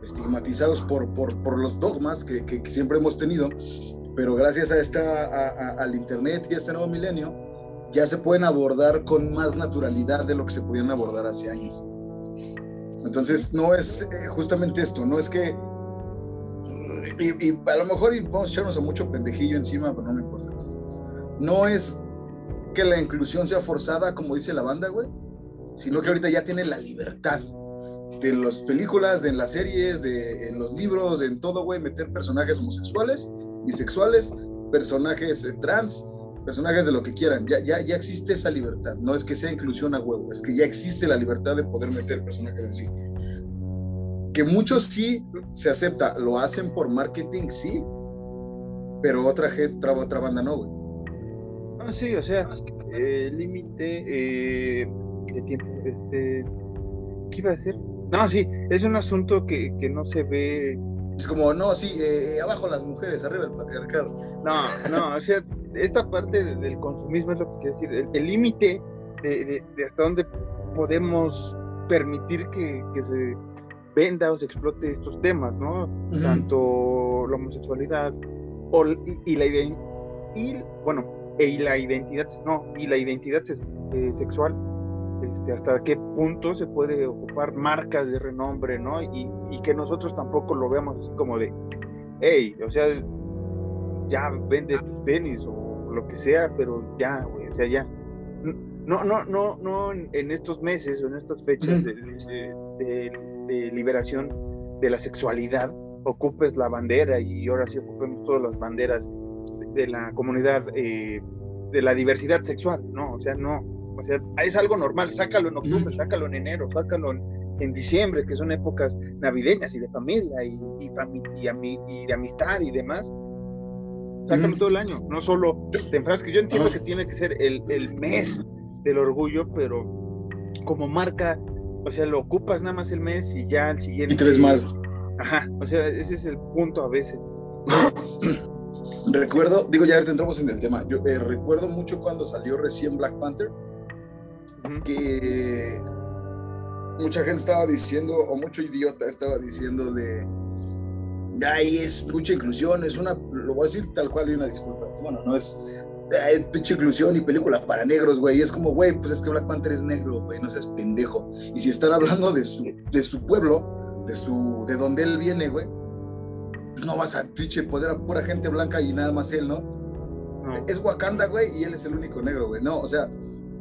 estigmatizados por, por, por los dogmas que, que, siempre hemos tenido, pero gracias a esta, al Internet y a este nuevo milenio, ya se pueden abordar con más naturalidad de lo que se podían abordar hace años. Entonces, no es eh, justamente esto, no es que, y, a lo mejor vamos a echarnos a mucho pendejillo encima, pero no me importa. No es que la inclusión sea forzada, como dice la banda, güey, sino que ahorita ya tiene la libertad de las películas, de en las series, de en los libros, en todo, güey, meter personajes homosexuales, bisexuales, personajes eh, trans, personajes de lo que quieran, ya, ya, ya existe esa libertad, no es que sea inclusión a huevo, es que ya existe la libertad de poder meter personajes así. Que muchos sí se acepta, lo hacen por marketing, sí, pero otra gente, otra, banda no, güey. Ah, sí, o sea, el límite eh, de tiempo, este, ¿qué iba a decir? No, sí, es un asunto que, que no se ve es como, no, sí, eh, abajo las mujeres, arriba el patriarcado. No, no, o sea, esta parte del consumismo es lo que quiero decir, el límite de, hasta dónde podemos permitir que, se venda o se explote estos temas, ¿no? Tanto la homosexualidad o, y, la y bueno, y la identidad, no, y la identidad eh, sexual, este, hasta qué punto se puede ocupar marcas de renombre, ¿no? Y, y que nosotros tampoco lo veamos así como de, hey, o sea, ya vende tus tenis o lo que sea, pero ya, güey, o sea, ya. No, no, no, no en estos meses o en estas fechas de, liberación de la sexualidad ocupes la bandera y ahora sí ocupemos todas las banderas de la comunidad, eh, de la diversidad sexual, ¿no? O sea, no, o sea, es algo normal, sácalo en octubre, sácalo en enero, sácalo en, diciembre, que son épocas navideñas y de familia y, y, y, de amistad y demás. Sácalo todo el año, no solo te enfrasques. Yo entiendo que tiene que ser el, el mes del orgullo, pero como marca, o sea, lo ocupas nada más el mes y ya al siguiente. Y te ves mal. Ajá, o sea, ese es el punto a veces. recuerdo, digo, ya entramos en el tema. Yo eh, recuerdo mucho cuando salió recién Black Panther, que mucha gente estaba diciendo, o mucho idiota estaba diciendo de, ay, es mucha inclusión, es una, lo voy a decir tal cual y una disculpa. Bueno, no es, ay, pinche inclusión y película para negros, güey. Es como, güey, pues es que Black Panther es negro, güey, no seas pendejo. Y si están hablando de su, de su pueblo, de su, de donde él viene, güey, pues no vas a pinche poder a pura gente blanca y nada más él, ¿no? Es Wakanda, güey, y él es el único negro, güey. No, o sea,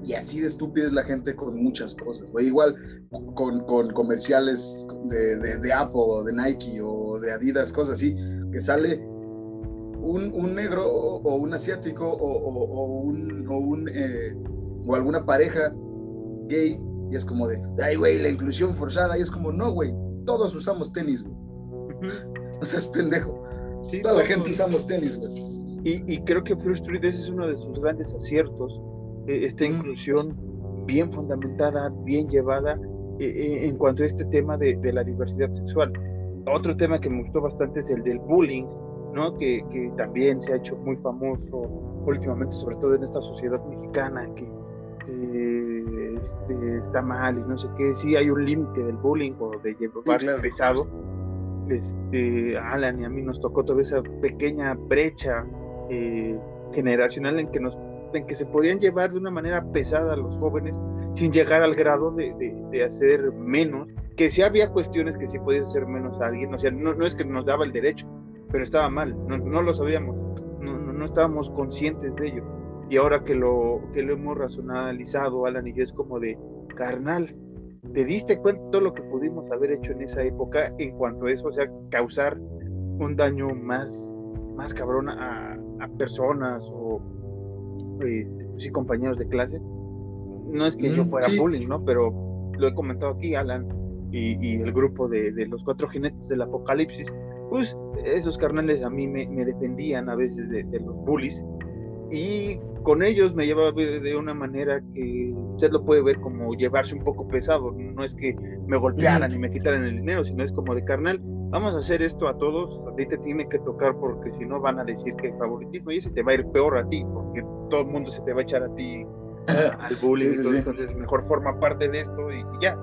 y así de estúpida es la gente con muchas cosas, güey. Igual con, con comerciales de, de, Apple o de Nike o de Adidas, cosas así, que sale un, un negro o, un asiático o, o, un, o, un eh, o alguna pareja gay y es como de, ay, güey, la inclusión forzada. Y es como, no, güey, todos usamos tenis, güey. O sea, es pendejo. Toda la gente usamos tenis, güey. Y, y, creo que First Street ese es uno de sus grandes aciertos. Eh, esta inclusión bien fundamentada, bien llevada eh, eh, en cuanto a este tema de, de, la diversidad sexual. Otro tema que me gustó bastante es el del bullying, ¿no? Que, que también se ha hecho muy famoso últimamente, sobre todo en esta sociedad mexicana, que, este, está mal y no sé qué. Sí hay un límite del bullying o de llevar pesado este, Alan y a mí nos tocó toda esa pequeña brecha eh, generacional en que, nos, en que se podían llevar de una manera pesada a los jóvenes sin llegar al grado de, de, hacer menos, que sí había cuestiones que sí podía hacer menos a alguien, o sea, no, no es que nos daba el derecho, pero estaba mal, no, no lo sabíamos, no, no, estábamos conscientes de ello. Y ahora que lo, que lo hemos racionalizado, Alan y yo, es como de, carnal, ¿Te diste cuenta de todo lo que pudimos haber hecho en esa época en cuanto a eso? O sea, causar un daño más, más cabrón a, personas o este, sí, compañeros de clase. No es que yo fuera bullying, ¿no? Pero lo he comentado aquí, Alan, y, el grupo de, los cuatro jinetes del apocalipsis. Pues esos carnales a mí me, defendían a veces de, de los bullies y con ellos me llevaba de una manera que usted lo puede ver como llevarse un poco pesado. No es que me golpearan y me quitaran el dinero, sino es como de carnal, vamos a hacer esto a todos, a ti te tiene que tocar porque si no van a decir que hay favoritismo y ese te va a ir peor a ti, porque todo el mundo se te va a echar a ti al bullying, entonces mejor forma parte de esto y, ya.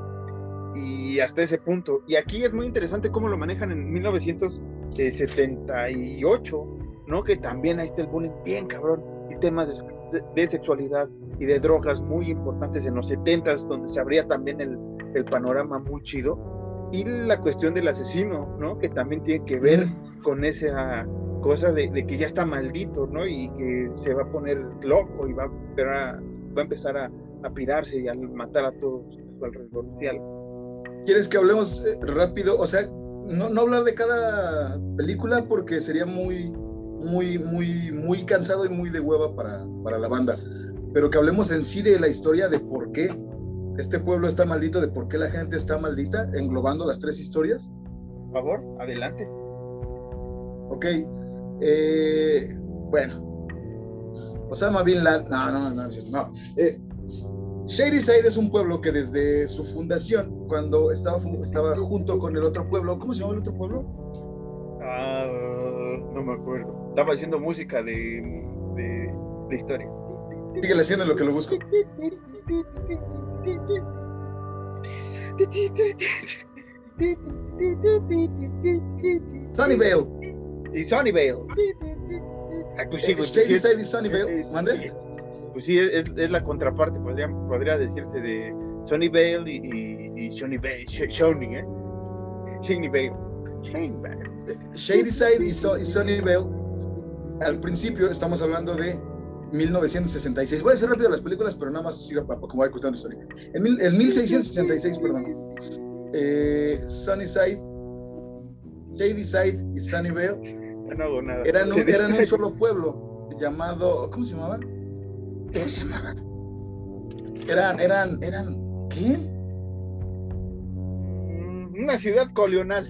Y hasta ese punto. Y aquí es muy interesante cómo lo manejan en 1978, ¿no? Que también ahí está el bullying bien cabrón temas de, sexualidad y de drogas muy importantes en los 70 donde se abría también el, el, panorama muy chido. Y la cuestión del asesino, ¿no? Que también tiene que ver con esa cosa de, que ya está maldito, ¿no? Y que se va a poner loco y va, a, va a empezar a, a pirarse y a matar a todos a su alrededor. ¿Quieres que hablemos eh, rápido? O sea, no, no hablar de cada película porque sería muy muy, muy, muy cansado y muy de hueva para, para la banda. Pero que hablemos en sí de la historia de por qué este pueblo está maldito, de por qué la gente está maldita, englobando las tres historias. Por favor, adelante. Ok. Eh, bueno. Osama Bin Laden. No, no, no, no. Eh, Shady Side es un pueblo que desde su fundación, cuando estaba, estaba junto con el otro pueblo, ¿cómo se llama el otro pueblo? Ah, no me acuerdo estaba haciendo música de, de, de historia. Síguele haciendo lo que lo busco. Sunnyvale. Y Sunnyvale. Pues sí, pues, Shady Side y Sunnyvale. ¿Mande? Pues sí, es, es, la contraparte, podría, podría decirte, de Sunnyvale y, y, y Sunnyvale, Shony, ¿eh? Sunnyvale. Shady Side y, so, y Sunnyvale al principio estamos hablando de 1966. Voy a hacer rápido las películas, pero nada más como va costando historia. En, en 1666, perdón, eh, Sunnyside, Shady Side y Sunnyvale no nada. Eran, un, eran un solo pueblo. llamado, ¿cómo se llamaba? ¿Qué se llamaba? Eran, eran, eran, ¿qué? Mm, una ciudad colonial.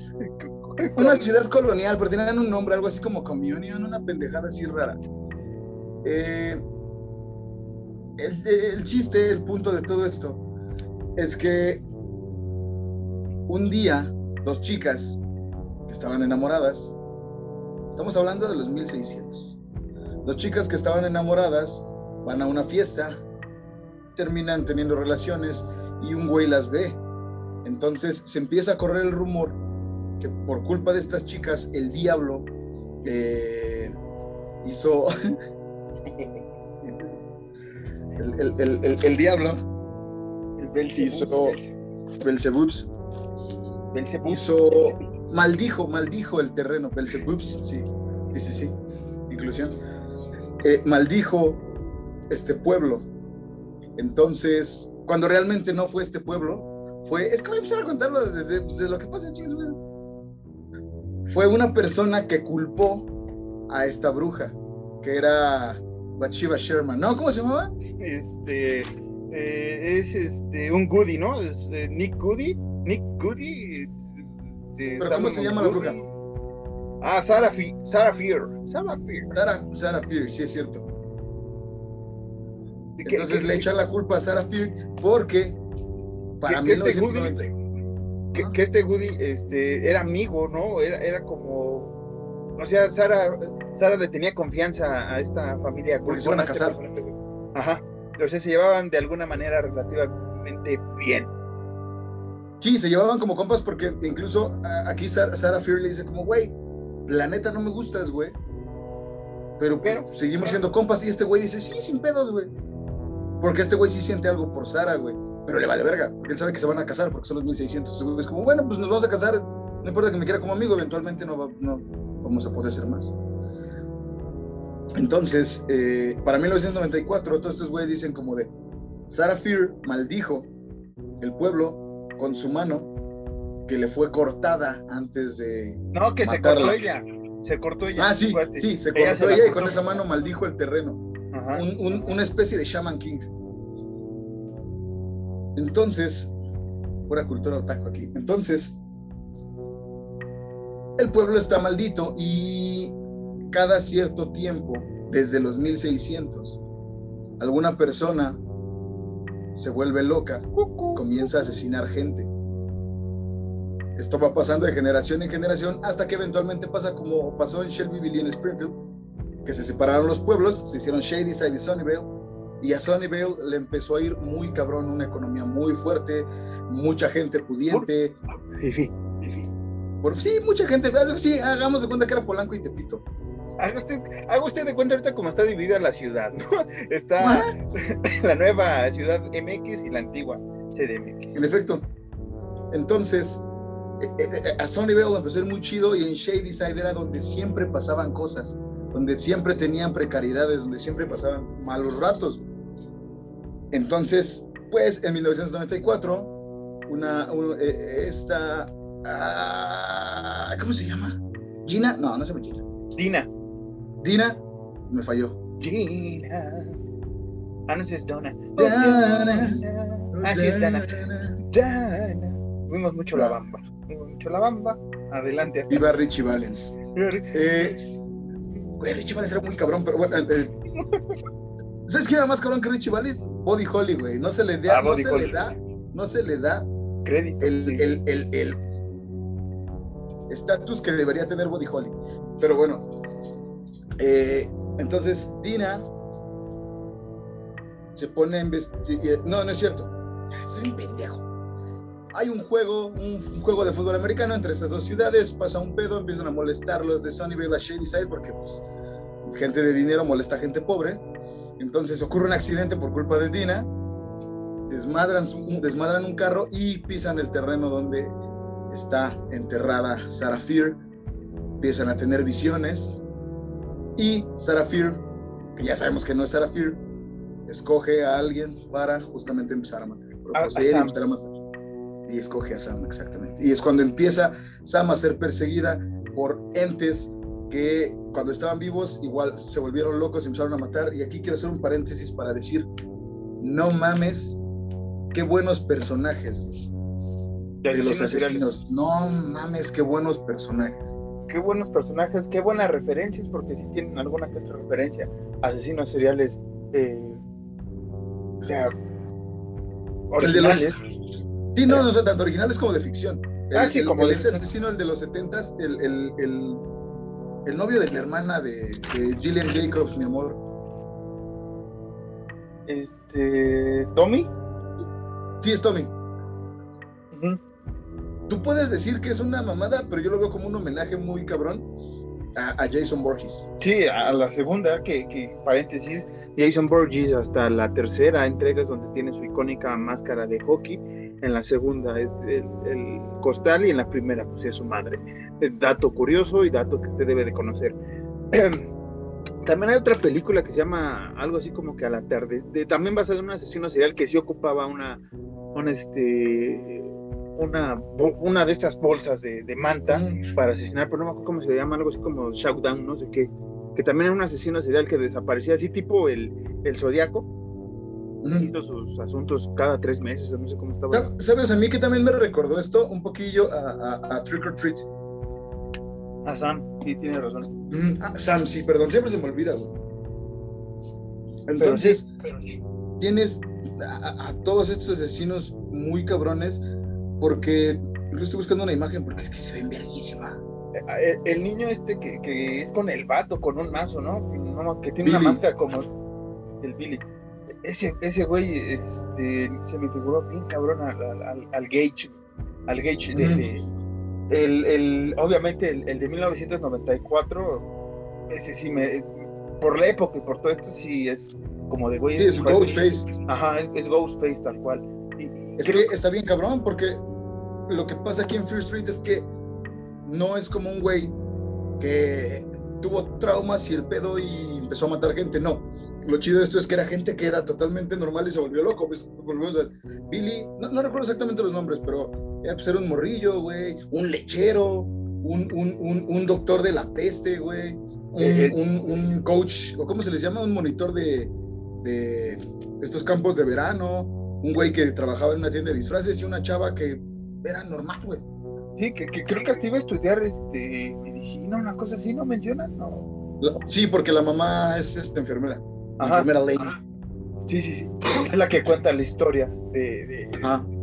Una ciudad colonial, pero tenían un nombre, algo así como Communion, una pendejada así rara. Eh, el, chiste, el punto de todo esto, es que un día, dos chicas que estaban enamoradas, estamos hablando de los 1600, dos chicas que estaban enamoradas van a una fiesta, terminan teniendo relaciones y un güey las ve. Entonces se empieza a correr el rumor que por culpa de estas chicas el diablo eh, hizo... el, el, el, el, diablo hizo Belzebubs hizo maldijo maldijo el terreno. Belzebubs sí sí sí sí inclusión. Eh, maldijo este pueblo. Entonces cuando realmente no fue este pueblo fue es que voy a empezar a contarlo desde, desde lo que pasa chicos fue una persona que culpó a esta bruja que era Bathsheba Sherman no cómo se llamaba este eh, es este un Goody, ¿no? Es, eh, Nick Goody, Nick Goody. Este, ¿Pero cómo se llama la bruja? Ah, Sarah, Fi Sarah Fear. Sarah Fear. Sarah, Sarah Fear, sí es cierto. Entonces le echan la culpa a Sarah Fear porque para mí este Goody, que, que, este Goody este, era amigo, ¿no? Era, era como. O sea, Sara, Sara le tenía confianza a esta familia. Porque se van a casar. Ajá. Entonces se llevaban de alguna manera relativamente bien. Sí, se llevaban como compas porque incluso aquí Sarah Fear le dice como, güey, la neta no me gustas, güey. Pero, pues, seguimos siendo compas y este güey dice, sí, sin pedos, güey. Porque este güey sí siente algo por Sara, güey. Pero le vale verga, porque él sabe que se van a casar porque son los 1600. es como, bueno, pues nos vamos a casar. No importa que me quiera como amigo, eventualmente no, no vamos a poder ser más. Entonces, eh, para 1994, todos estos güeyes dicen como de, Sarah Fear maldijo el pueblo con su mano que le fue cortada antes de... No, que se cortó ella. Se cortó ella. Ah, sí, sí, se cortó ella, y con esa mano maldijo el terreno. una especie de Shaman King. Entonces, pura cultura otaku aquí. Entonces, el pueblo está maldito y cada cierto tiempo, desde los 1600, alguna persona se vuelve loca, comienza a asesinar gente. Esto va pasando de generación en generación hasta que eventualmente pasa como pasó en Shelbyville y en Springfield, que se separaron los pueblos, se hicieron Shadyside y Sunnyvale, y a Sunnyvale le empezó a ir muy cabrón, una economía muy fuerte, mucha gente pudiente. Por, sí, mucha gente, sí, hagamos de cuenta que era Polanco y Tepito haga usted, haga usted de cuenta ahorita cómo está dividida la ciudad, ¿no? Está la nueva ciudad MX y la antigua CDMX. En efecto. Entonces, eh, eh, eh, a Sony Bell empezó a ser muy chido y en Shady Side era donde siempre pasaban cosas, donde siempre tenían precariedades, donde siempre pasaban malos ratos. Entonces, pues en 1994, una, esta, ah, ¿cómo se llama? Gina, no, no se llama Gina. Dina. Dina, me falló. Gina. Ah, no, es Donna. Dana. Ah, sí, es Dana. Dana. Vimos mucho la bamba. Vimos mucho la bamba. Adelante. Viva Richie Valens. eh, güey, Richie Valens era muy cabrón, pero bueno. Eh, ¿Sabes quién era más cabrón que Richie Valens? Body Holly, güey. No se le da, ah, no se le da, no se le da crédito. El, el, el, el estatus que debería tener Body Holly. Pero bueno, eh, entonces Dina se pone a investigar. No, no es cierto. Soy un pendejo. Hay un juego, un juego de fútbol americano entre estas dos ciudades. Pasa un pedo, empiezan a molestar los de Sunnyvale a Shadyside porque, pues, gente de dinero molesta a gente pobre. Entonces ocurre un accidente por culpa de Dina. Desmadran, desmadran un carro y pisan el terreno donde está enterrada Sarah Fear. Empiezan a tener visiones y Sarah Fear, que ya sabemos que no es Sarah Fear, escoge a alguien para justamente empezar a matar. A, y, escoge a Sam, exactamente. Y es cuando empieza Sam a ser perseguida por entes que cuando estaban vivos igual se volvieron locos y empezaron a matar. Y aquí quiero hacer un paréntesis para decir, no mames, qué buenos personajes de los asesinos. No mames, qué buenos personajes. Qué buenos personajes, qué buenas referencias, porque si tienen alguna que otra referencia. Asesinos seriales, eh, o sea, originales. Sí, no, no, son tanto originales como de ficción. ah, sí, como el, este asesino, el de los setentas, el, el, el, el, novio de la hermana de, de Gillian Jacobs, mi amor. Este, ¿Tommy? Sí, es Tommy. Tú puedes decir que es una mamada, pero yo lo veo como un homenaje muy cabrón a, Jason Borges. Sí, a la segunda, que, paréntesis, Jason Borges hasta la tercera entrega es donde tiene su icónica máscara de hockey. En la segunda es el, costal y en la primera pues es su madre. Dato curioso y dato que usted debe de conocer. También hay otra película que se llama algo así como que a la tarde, también basada en un asesino serial que sí ocupaba una, una este, una, una de estas bolsas de, manta para asesinar, pero no me acuerdo cómo se llama, algo así como Shoutdown, no sé qué, que también era un asesino serial que desaparecía así tipo el, el Zodíaco, hizo sus asuntos cada tres meses, no sé cómo estaba. ¿Sabes? A mí que también me recordó esto un poquillo a, Trick or Treat. A Sam, sí, tiene razón. Ah, Sam, sí, perdón, siempre se me olvida. Entonces, tienes a, a, todos estos asesinos muy cabrones porque yo estoy buscando una imagen porque es que se ven verguísima. Eh, el, niño este que, que, es con el vato, con un mazo, ¿no? Que tiene una máscara como el Billy. Ese, ese güey este, se me figuró bien cabrón al, al, Gage. Al Gage de, el, el, obviamente el, el, de 1994, ese sí me. por la época y por todo esto, sí es como de güey. Sí, es Ghostface. Ajá, es, es Ghostface tal cual. Es que está bien cabrón porque lo que pasa aquí en Fear Street es que no es como un güey que tuvo traumas y el pedo y empezó a matar gente, no. Lo chido de esto es que era gente que era totalmente normal y se volvió loco. Pues, volvemos a Billy, no, recuerdo exactamente los nombres, pero era, pues, un morrillo, güey, un lechero, un, un, un, doctor de la peste, güey, eh, un, coach, o cómo se les llama, un monitor de, de estos campos de verano, un güey que trabajaba en una tienda de disfraces y una chava que era normal, güey. Sí, que, creo que hasta iba a estudiar este, medicina, una cosa así, ¿no mencionan? No. Sí, porque la mamá es este, enfermera. Enfermera Lane. Sí, sí, sí. Es la que cuenta la historia de,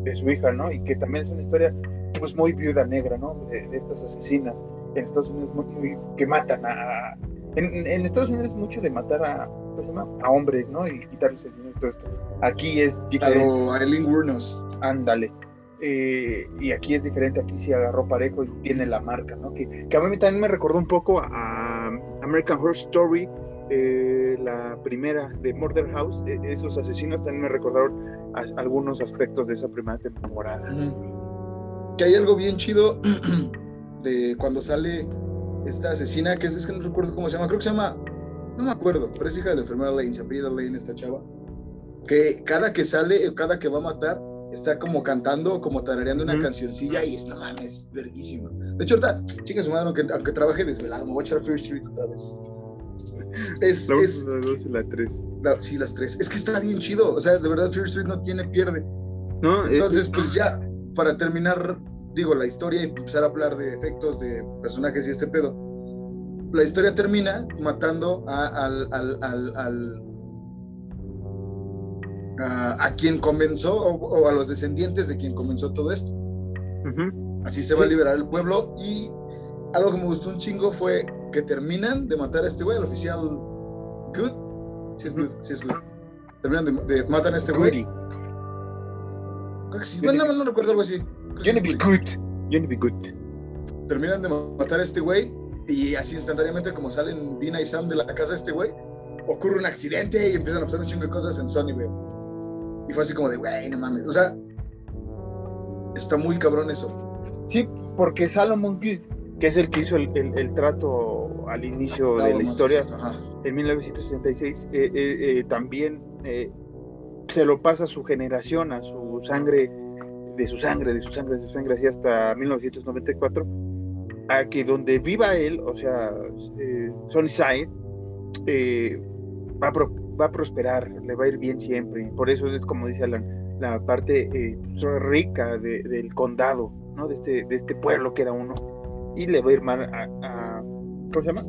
de, su hija, ¿no? Y que también es una historia pues muy viuda negra, ¿no? De, estas asesinas en Estados Unidos muy, que matan a... En, Estados Unidos es mucho de matar a, a hombres, ¿no? Y quitarles el dinero esto. Aquí es diferente. A Eileen Wurnos. Ándale. Eh, y aquí es diferente, aquí sí agarró parejo y tiene la marca, ¿no? Que, que a mí también me recordó un poco a, American Horror Story, eh, la primera de Murder House, e, esos asesinos también me recordaron algunos aspectos de esa primera temporada. Que hay algo bien chido de cuando sale esta asesina, que es, es, que no recuerdo cómo se llama, creo que se llama, no me acuerdo, pero es hija de la enfermera Lane, se apellida Lane esta chava, que cada que sale, cada que va a matar, está como cantando, como tarareando una cancioncilla y es, no mames, verguísimo. De hecho, ahorita, chinga su madre, aunque, aunque, trabaje desvelado, me voy a echar Fear Street otra vez. Es, la es, dos y la tres. sí, las tres. Es que está bien chido. O sea, de verdad, Fear Street no tiene pierde. No, Entonces, pues ya, para terminar, digo, la historia y empezar a hablar de efectos, de personajes y este pedo. La historia termina matando al, al, al a, quien comenzó o, a los descendientes de quien comenzó todo esto. Así se va a liberar el pueblo y algo que me gustó un chingo fue que terminan de matar a este güey, el oficial Good. Si es Good, si es Good. Terminan de, matar a este güey. Creo que sí. Bueno, no, no recuerdo algo así. Johnny be good. Johnny be good. Terminan de matar a este güey y así instantáneamente como salen Dina y Sam de la casa de este güey, ocurre un accidente y empiezan a pasar un chingo de cosas en Sony, güey. Y fue así como de, güey, no mames. O sea, está muy cabrón eso. Sí, porque Salomon Good, que es el que hizo el, el, trato al inicio de la historia, en 1966, eh, eh, eh, también se lo pasa a su generación, a su sangre, de su sangre, de su sangre, de su sangre, así hasta 1994. a que donde viva él, o sea, eh, Sunnyside, eh, va, a va, a prosperar, le va a ir bien siempre. Por eso es como dice Alan, la parte eh, rica del condado, ¿no? De este, de este pueblo que era uno. Y le va a ir mal a, ¿cómo se llama?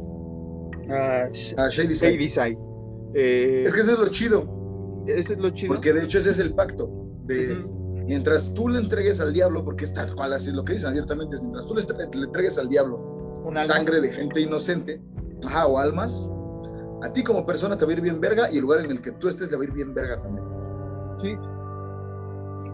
A, Shadyside. Eh, es que eso es lo chido. Eso es lo chido. Porque de hecho ese es el pacto. De, Mientras tú le entregues al diablo, porque es tal cual así lo que dicen abiertamente, es mientras tú le, entregues al diablo sangre de gente inocente, ajá, o almas, a ti como persona te va a ir bien verga y el lugar en el que tú estés le va a ir bien verga también. Sí.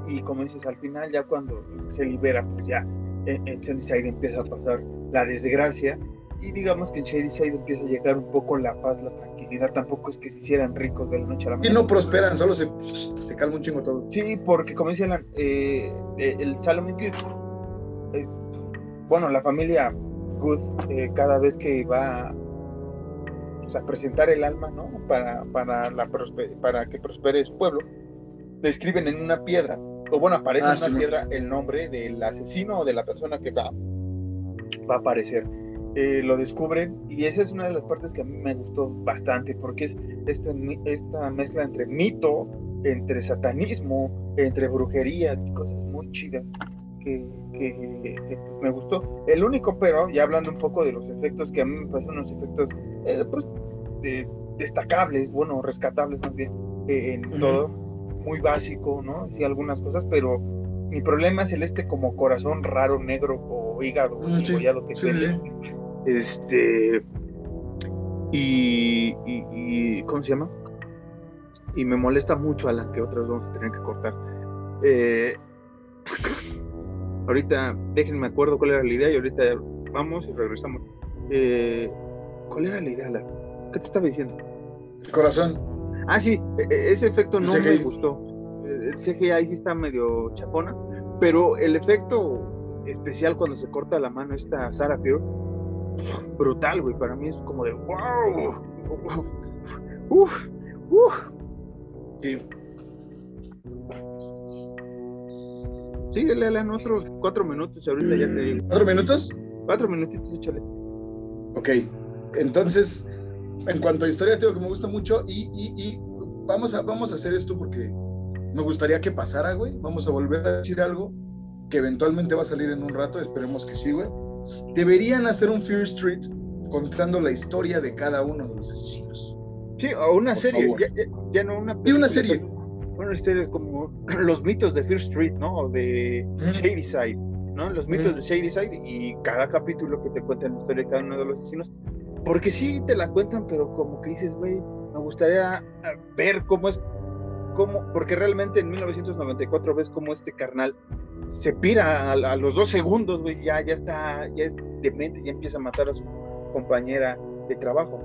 Y, como dices, al final ya cuando se libera, pues ya en, en Sunnyside empieza a pasar la desgracia y digamos que en Shadyside empieza a llegar un poco la paz, la tranquilidad. Tampoco es que se hicieran ricos de la noche a la mañana. Y no prosperan, solo se, se calma un chingo todo. Sí, porque como decían, eh, eh, el Salomon Good, eh, bueno, la familia Good, cada vez que va a presentar el alma, ¿no? Para, para, la para que prospere su pueblo, le escriben en una piedra, o bueno, aparece ah, en una piedra el nombre del asesino o de la persona que va, va a aparecer. Eh, lo descubren y esa es una de las partes que a mí me gustó bastante porque es esta, esta mezcla entre mito, entre satanismo, entre brujería, cosas muy chidas que, me gustó. El único pero, ya hablando un poco de los efectos, que a mí me parecen unos efectos eh, pues, destacables, bueno, rescatables más bien, eh, en todo, muy básico, ¿no? Y algunas cosas, pero mi problema es el este como corazón raro, negro o hígado, mm, sí, que sí, este. Y, y, ¿Cómo se llama? Y me molesta mucho, Alan, que otras vamos a tener que cortar. Eh, ahorita, déjenme acuerdo cuál era la idea y ahorita vamos y regresamos. Eh, ¿Cuál era la idea, Alan? ¿Qué te estaba diciendo? corazón. Ah, sí, e, e, ese efecto no me gustó. El CGI sí está medio chapona, pero el efecto especial cuando se corta la mano esta Sarah Pure brutal, güey. Para mí es como de wow. Uf, uf. Sí. Sí, en otros cuatro minutos. Ahorita ya te digo. ¿Cuatro minutos? Cuatro minutitos, échale. Ok. Entonces, en cuanto a historia, tengo que me gusta mucho y, y, y vamos, a, vamos a hacer esto porque me gustaría que pasara, güey. Vamos a volver a decir algo que eventualmente va a salir en un rato. Esperemos que sí, güey Deberían hacer un Fear Street contando la historia de cada uno de los asesinos. Sí, o una serie, ya, no una una serie. Una serie como los mitos de Fear Street, ¿no? O de Shady Side, ¿no? Los mitos de Shady Side y cada capítulo que te cuenta la historia de cada uno de los asesinos. Porque sí te la cuentan, pero como que dices, güey, me gustaría ver cómo es, cómo, porque realmente en 1994 ves cómo este carnal se pira a, los dos segundos, güey, ya, ya está, ya es demente, ya empieza a matar a su compañera de trabajo.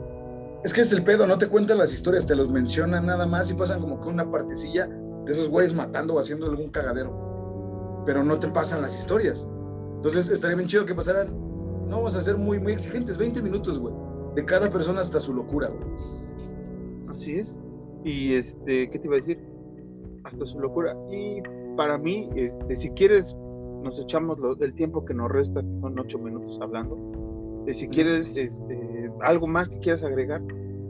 Es que es el pedo, no te cuentan las historias, te los mencionan nada más y pasan como que una partecilla de esos güeyes matando o haciendo algún cagadero. Pero no te pasan las historias. Entonces estaría bien chido que pasaran, no vamos a ser muy, muy exigentes, 20 minutos, güey, de cada persona hasta su locura, güey. Así es. Y este, ¿qué te iba a decir? Hasta su locura. Y para mí, este, si quieres, nos echamos el tiempo que nos resta, que son ocho minutos hablando. Eh, si quieres, este, algo más que quieras agregar,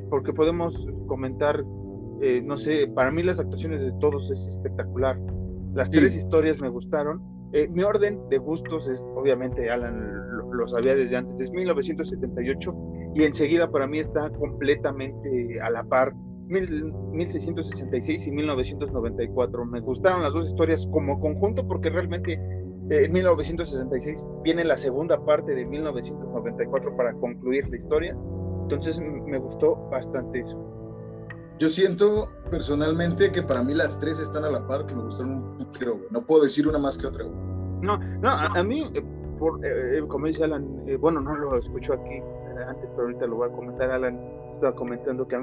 porque podemos comentar, eh, no sé, para mí las actuaciones de todos es espectacular. Las tres historias me gustaron. Eh, mi orden de gustos es, obviamente, Alan lo, lo, sabía desde antes, es 1978 y enseguida para mí está completamente a la par 1666 y 1994. Me gustaron las dos historias como conjunto porque realmente en 1966 viene la segunda parte de 1994 para concluir la historia. Entonces me gustó bastante eso. Yo siento personalmente que para mí las tres están a la par, que me gustaron un no puedo decir una más que otra. No, no, a, mí, eh, por, eh, como dice Alan, bueno, no lo escucho aquí antes, pero ahorita lo voy a comentar, Alan estaba comentando que,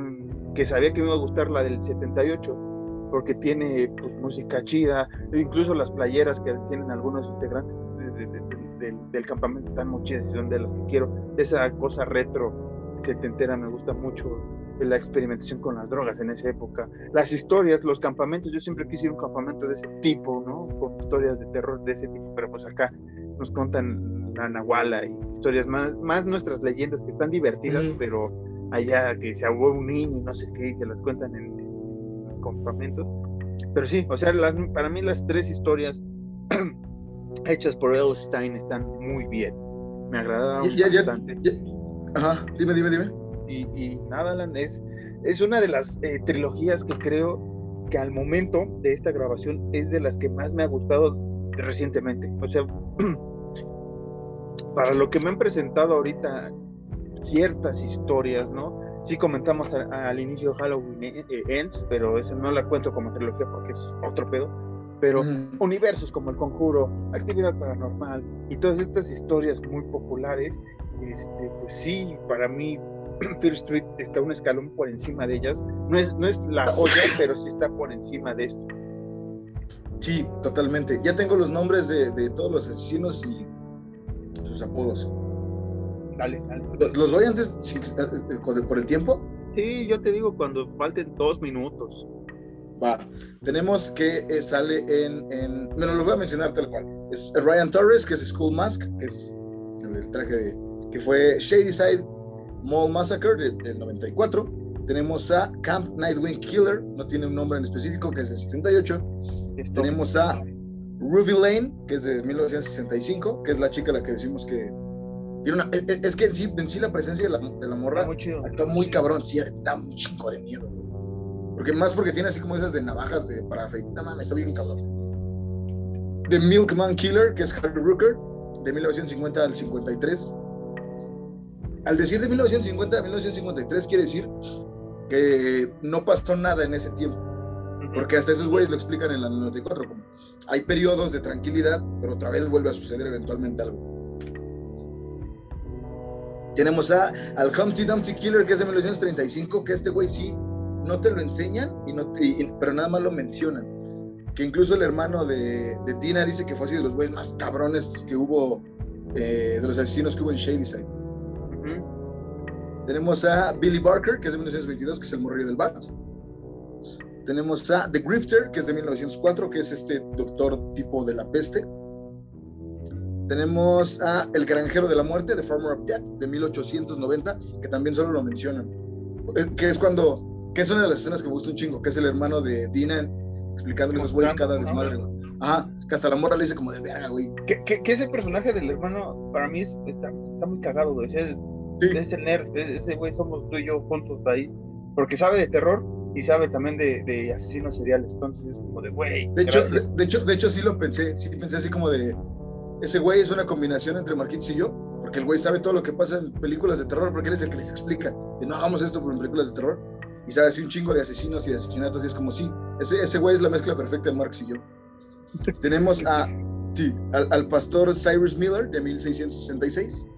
que sabía que me iba a gustar la del 78, porque tiene pues, música chida, e incluso las playeras que tienen algunos integrantes del campamento están muy chidas y son de las que quiero. Esa cosa retro setentera me gusta mucho, la experimentación con las drogas en esa época. Las historias, los campamentos, yo siempre quise ir a un campamento de ese tipo, ¿no? Con historias de terror de ese tipo, pero pues acá nos contan la Nahuala y historias más, más nuestras leyendas que están divertidas, pero allá que se ahogó un niño y no sé qué, y se las cuentan en, en, campamentos. Pero sí, o sea, para mí las tres historias hechas por L. Stein están muy bien. Me agradaron bastante. Ajá, dime, dime, dime. Y, y nada, Alan, es, es una de las eh, trilogías que creo que al momento de esta grabación es de las que más me ha gustado recientemente. O sea, para lo que me han presentado ahorita ciertas historias, ¿no? Sí comentamos al inicio de Halloween eh, eh, Ends, pero eso no la cuento como trilogía porque es otro pedo. Pero universos como El Conjuro, Actividad Paranormal y todas estas historias muy populares, este, pues sí, para mí Fear Street está un escalón por encima de ellas. No es, no es la joya, pero sí está por encima de esto. Sí, totalmente. Ya tengo los nombres de, de todos los asesinos y sus apodos. Dale, dale. ¿Los doy antes eh, eh, por el tiempo? Sí, yo te digo cuando falten dos minutos. Va. Tenemos que eh, sale en, en. Bueno, lo voy a mencionar tal cual. Es Ryan Torres, que es School Mask, que es el traje de, que fue Shady Side Mall Massacre del, 94. Tenemos a Camp Nightwing Killer, no tiene un nombre en específico, que es del 78. Tenemos a Ruby Lane, que es de 1965, que es la chica a la que decimos que tiene una, e, e, es, que en sí, en sí la presencia de la, de la morra está muy, cabrón, sí, da un chingo de miedo. Porque más porque tiene así como esas de navajas de para afeitar, no mames, está bien cabrón. The Milkman Killer, que es Harry Rooker, de 1950 al 53. Al decir de 1950 a 1953 quiere decir que no pasó nada en ese tiempo. Porque hasta esos güeyes lo explican en la 94, como hay periodos de tranquilidad, pero otra vez vuelve a suceder eventualmente algo. Tenemos a, al Humpty Dumpty Killer, que es de 1935, que este güey sí, no te lo enseñan, y no pero nada más lo mencionan. Que incluso el hermano de, de Tina dice que fue así de los güeyes más cabrones que hubo, eh, de los asesinos que hubo en Shadyside. Tenemos a Billy Barker, que es de 1922, que es el morrillo del Bat. Tenemos a The Grifter, que es de 1904, que es este doctor tipo de la peste. Tenemos a El Granjero de la Muerte, The Farmer of Death, de 1890, que también solo lo mencionan. Eh, que es cuando, que es una de las escenas que me gusta un chingo, que es el hermano de Dina explicándole a esos güeyes cada desmadre. Ajá, que hasta la morra le dice como de verga, güey. Que, que, ese personaje del hermano, para mí, está, está muy cagado, güey. Es el nerd, ese güey somos tú y yo juntos ahí, porque sabe de terror y sabe también de, de asesinos seriales, entonces es como de güey. De hecho, de, hecho, de hecho sí lo pensé, sí pensé así como de, ese güey es una combinación entre Marquitos y yo, porque el güey sabe todo lo que pasa en películas de terror, porque él es el que les explica, de no hagamos esto por en películas de terror, y sabe así un chingo de asesinos y de asesinatos, y es como sí, ese, ese güey es la mezcla perfecta de Marx y yo. Tenemos a, sí, al, al, pastor Cyrus Miller de 1666,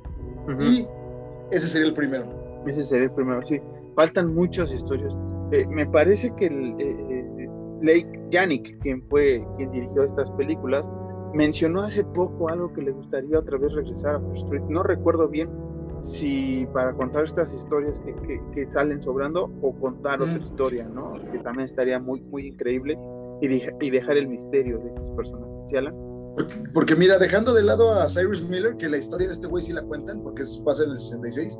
y ese sería el primero. Ese sería el primero, sí. Faltan muchas historias. Eh, me parece que el, eh, eh, Lake Yannick, quien fue quien dirigió estas películas, mencionó hace poco algo que le gustaría otra vez regresar a First Street. No recuerdo bien si para contar estas historias que, que, salen sobrando o contar otra mm. historia, ¿no? Que también estaría muy, muy increíble y, y dejar el misterio de estos personajes. ¿Sí, Alan? Porque, mira, dejando de lado a Cyrus Miller, que la historia de este güey sí la cuentan, porque eso pasa en el 66,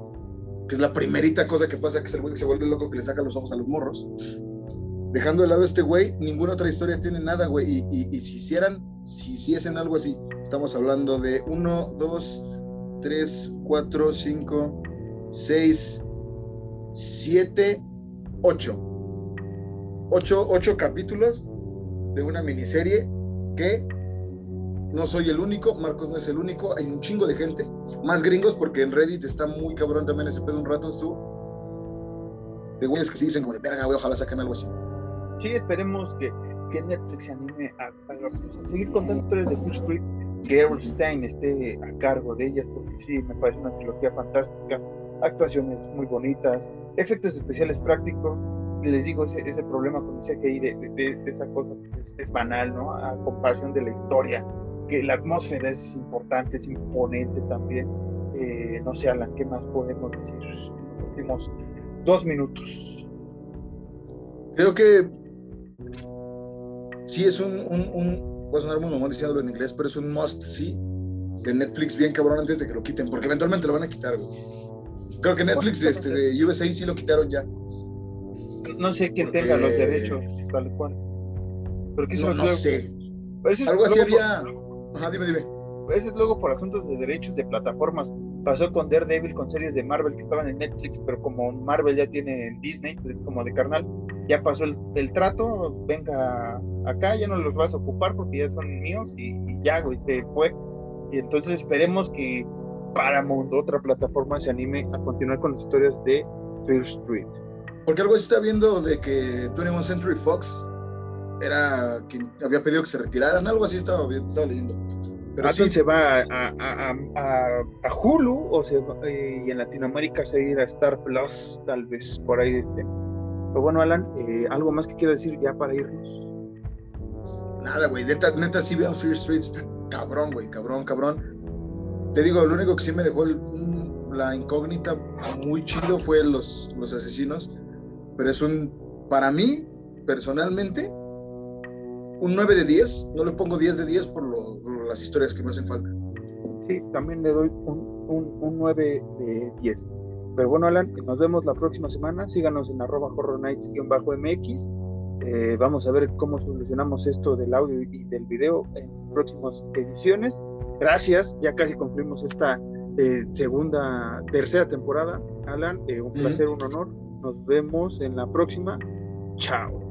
que es la primerita cosa que pasa, que es el güey que se vuelve loco que le saca los ojos a los morros. Dejando de lado este güey, ninguna otra historia tiene nada, güey. Y, y, si hicieran, si hiciesen algo así, estamos hablando de 1, 2, 3, 4, 5, 6, 7, 8. 8 capítulos de una miniserie que no soy el único, Marcos no es el único, hay un chingo de gente, más gringos porque en Reddit está muy cabrón también ese pedo un rato estuvo. De güeyes que se dicen como de verga, güey, ojalá saquen algo así. Sí, esperemos que, que Netflix se anime a, seguir contando historias de Food Street, que Stein esté a cargo de ellas, porque sí, me parece una trilogía fantástica, actuaciones muy bonitas, efectos especiales prácticos, les digo, ese, ese problema con ese CGI de, de, de, esa cosa pues, es, es, banal, ¿no? A comparación de la historia que la atmósfera es importante, es imponente también. Eh, no sé, Alan, ¿qué más podemos decir en los últimos dos minutos? Creo que sí es un, un, un voy a sonar muy mamón diciéndolo en inglés, pero es un must see de Netflix bien cabrón antes de que lo quiten, porque eventualmente lo van a quitar, güey. Creo que Netflix este, de USA sí lo quitaron ya. No sé quién tenga los derechos, tal cual. no, no sé. Algo así había. Ajá, dime, dime. Eso es luego por asuntos de derechos de plataformas. Pasó con Daredevil, con series de Marvel que estaban en Netflix, pero como Marvel ya tiene en Disney, pues es como de carnal, ya pasó el, trato, venga acá, ya no los vas a ocupar porque ya son míos y, ya, güey, se fue. Y entonces esperemos que Paramount, otra plataforma, se anime a continuar con las historias de First Street. Porque algo está viendo de que 21 Century Fox era quien había pedido que se retiraran, algo así estaba, estaba leyendo. Pero sí. se va a, a, Hulu o se eh, y en Latinoamérica se irá a Star Plus, tal vez por ahí este. Pero bueno, Alan, eh, ¿algo más que quiero decir ya para irnos? Nada, güey, neta, neta sí vean Fear Street, está cabrón, güey, cabrón, cabrón. Te digo, lo único que sí me dejó la incógnita muy chido fue los, los asesinos, pero es un, para mí, personalmente, un 9 de 10, no le pongo 10 de 10 por, las historias que me hacen falta. Sí, también le doy un, un, 9 de 10. Pero bueno, Alan, nos vemos la próxima semana. Síganos en arroba horror nights-mx. Eh, vamos a ver cómo solucionamos esto del audio y del video en próximas ediciones. Gracias, ya casi concluimos esta eh, segunda, tercera temporada. Alan, eh, un placer, un honor. Nos vemos en la próxima. Chao.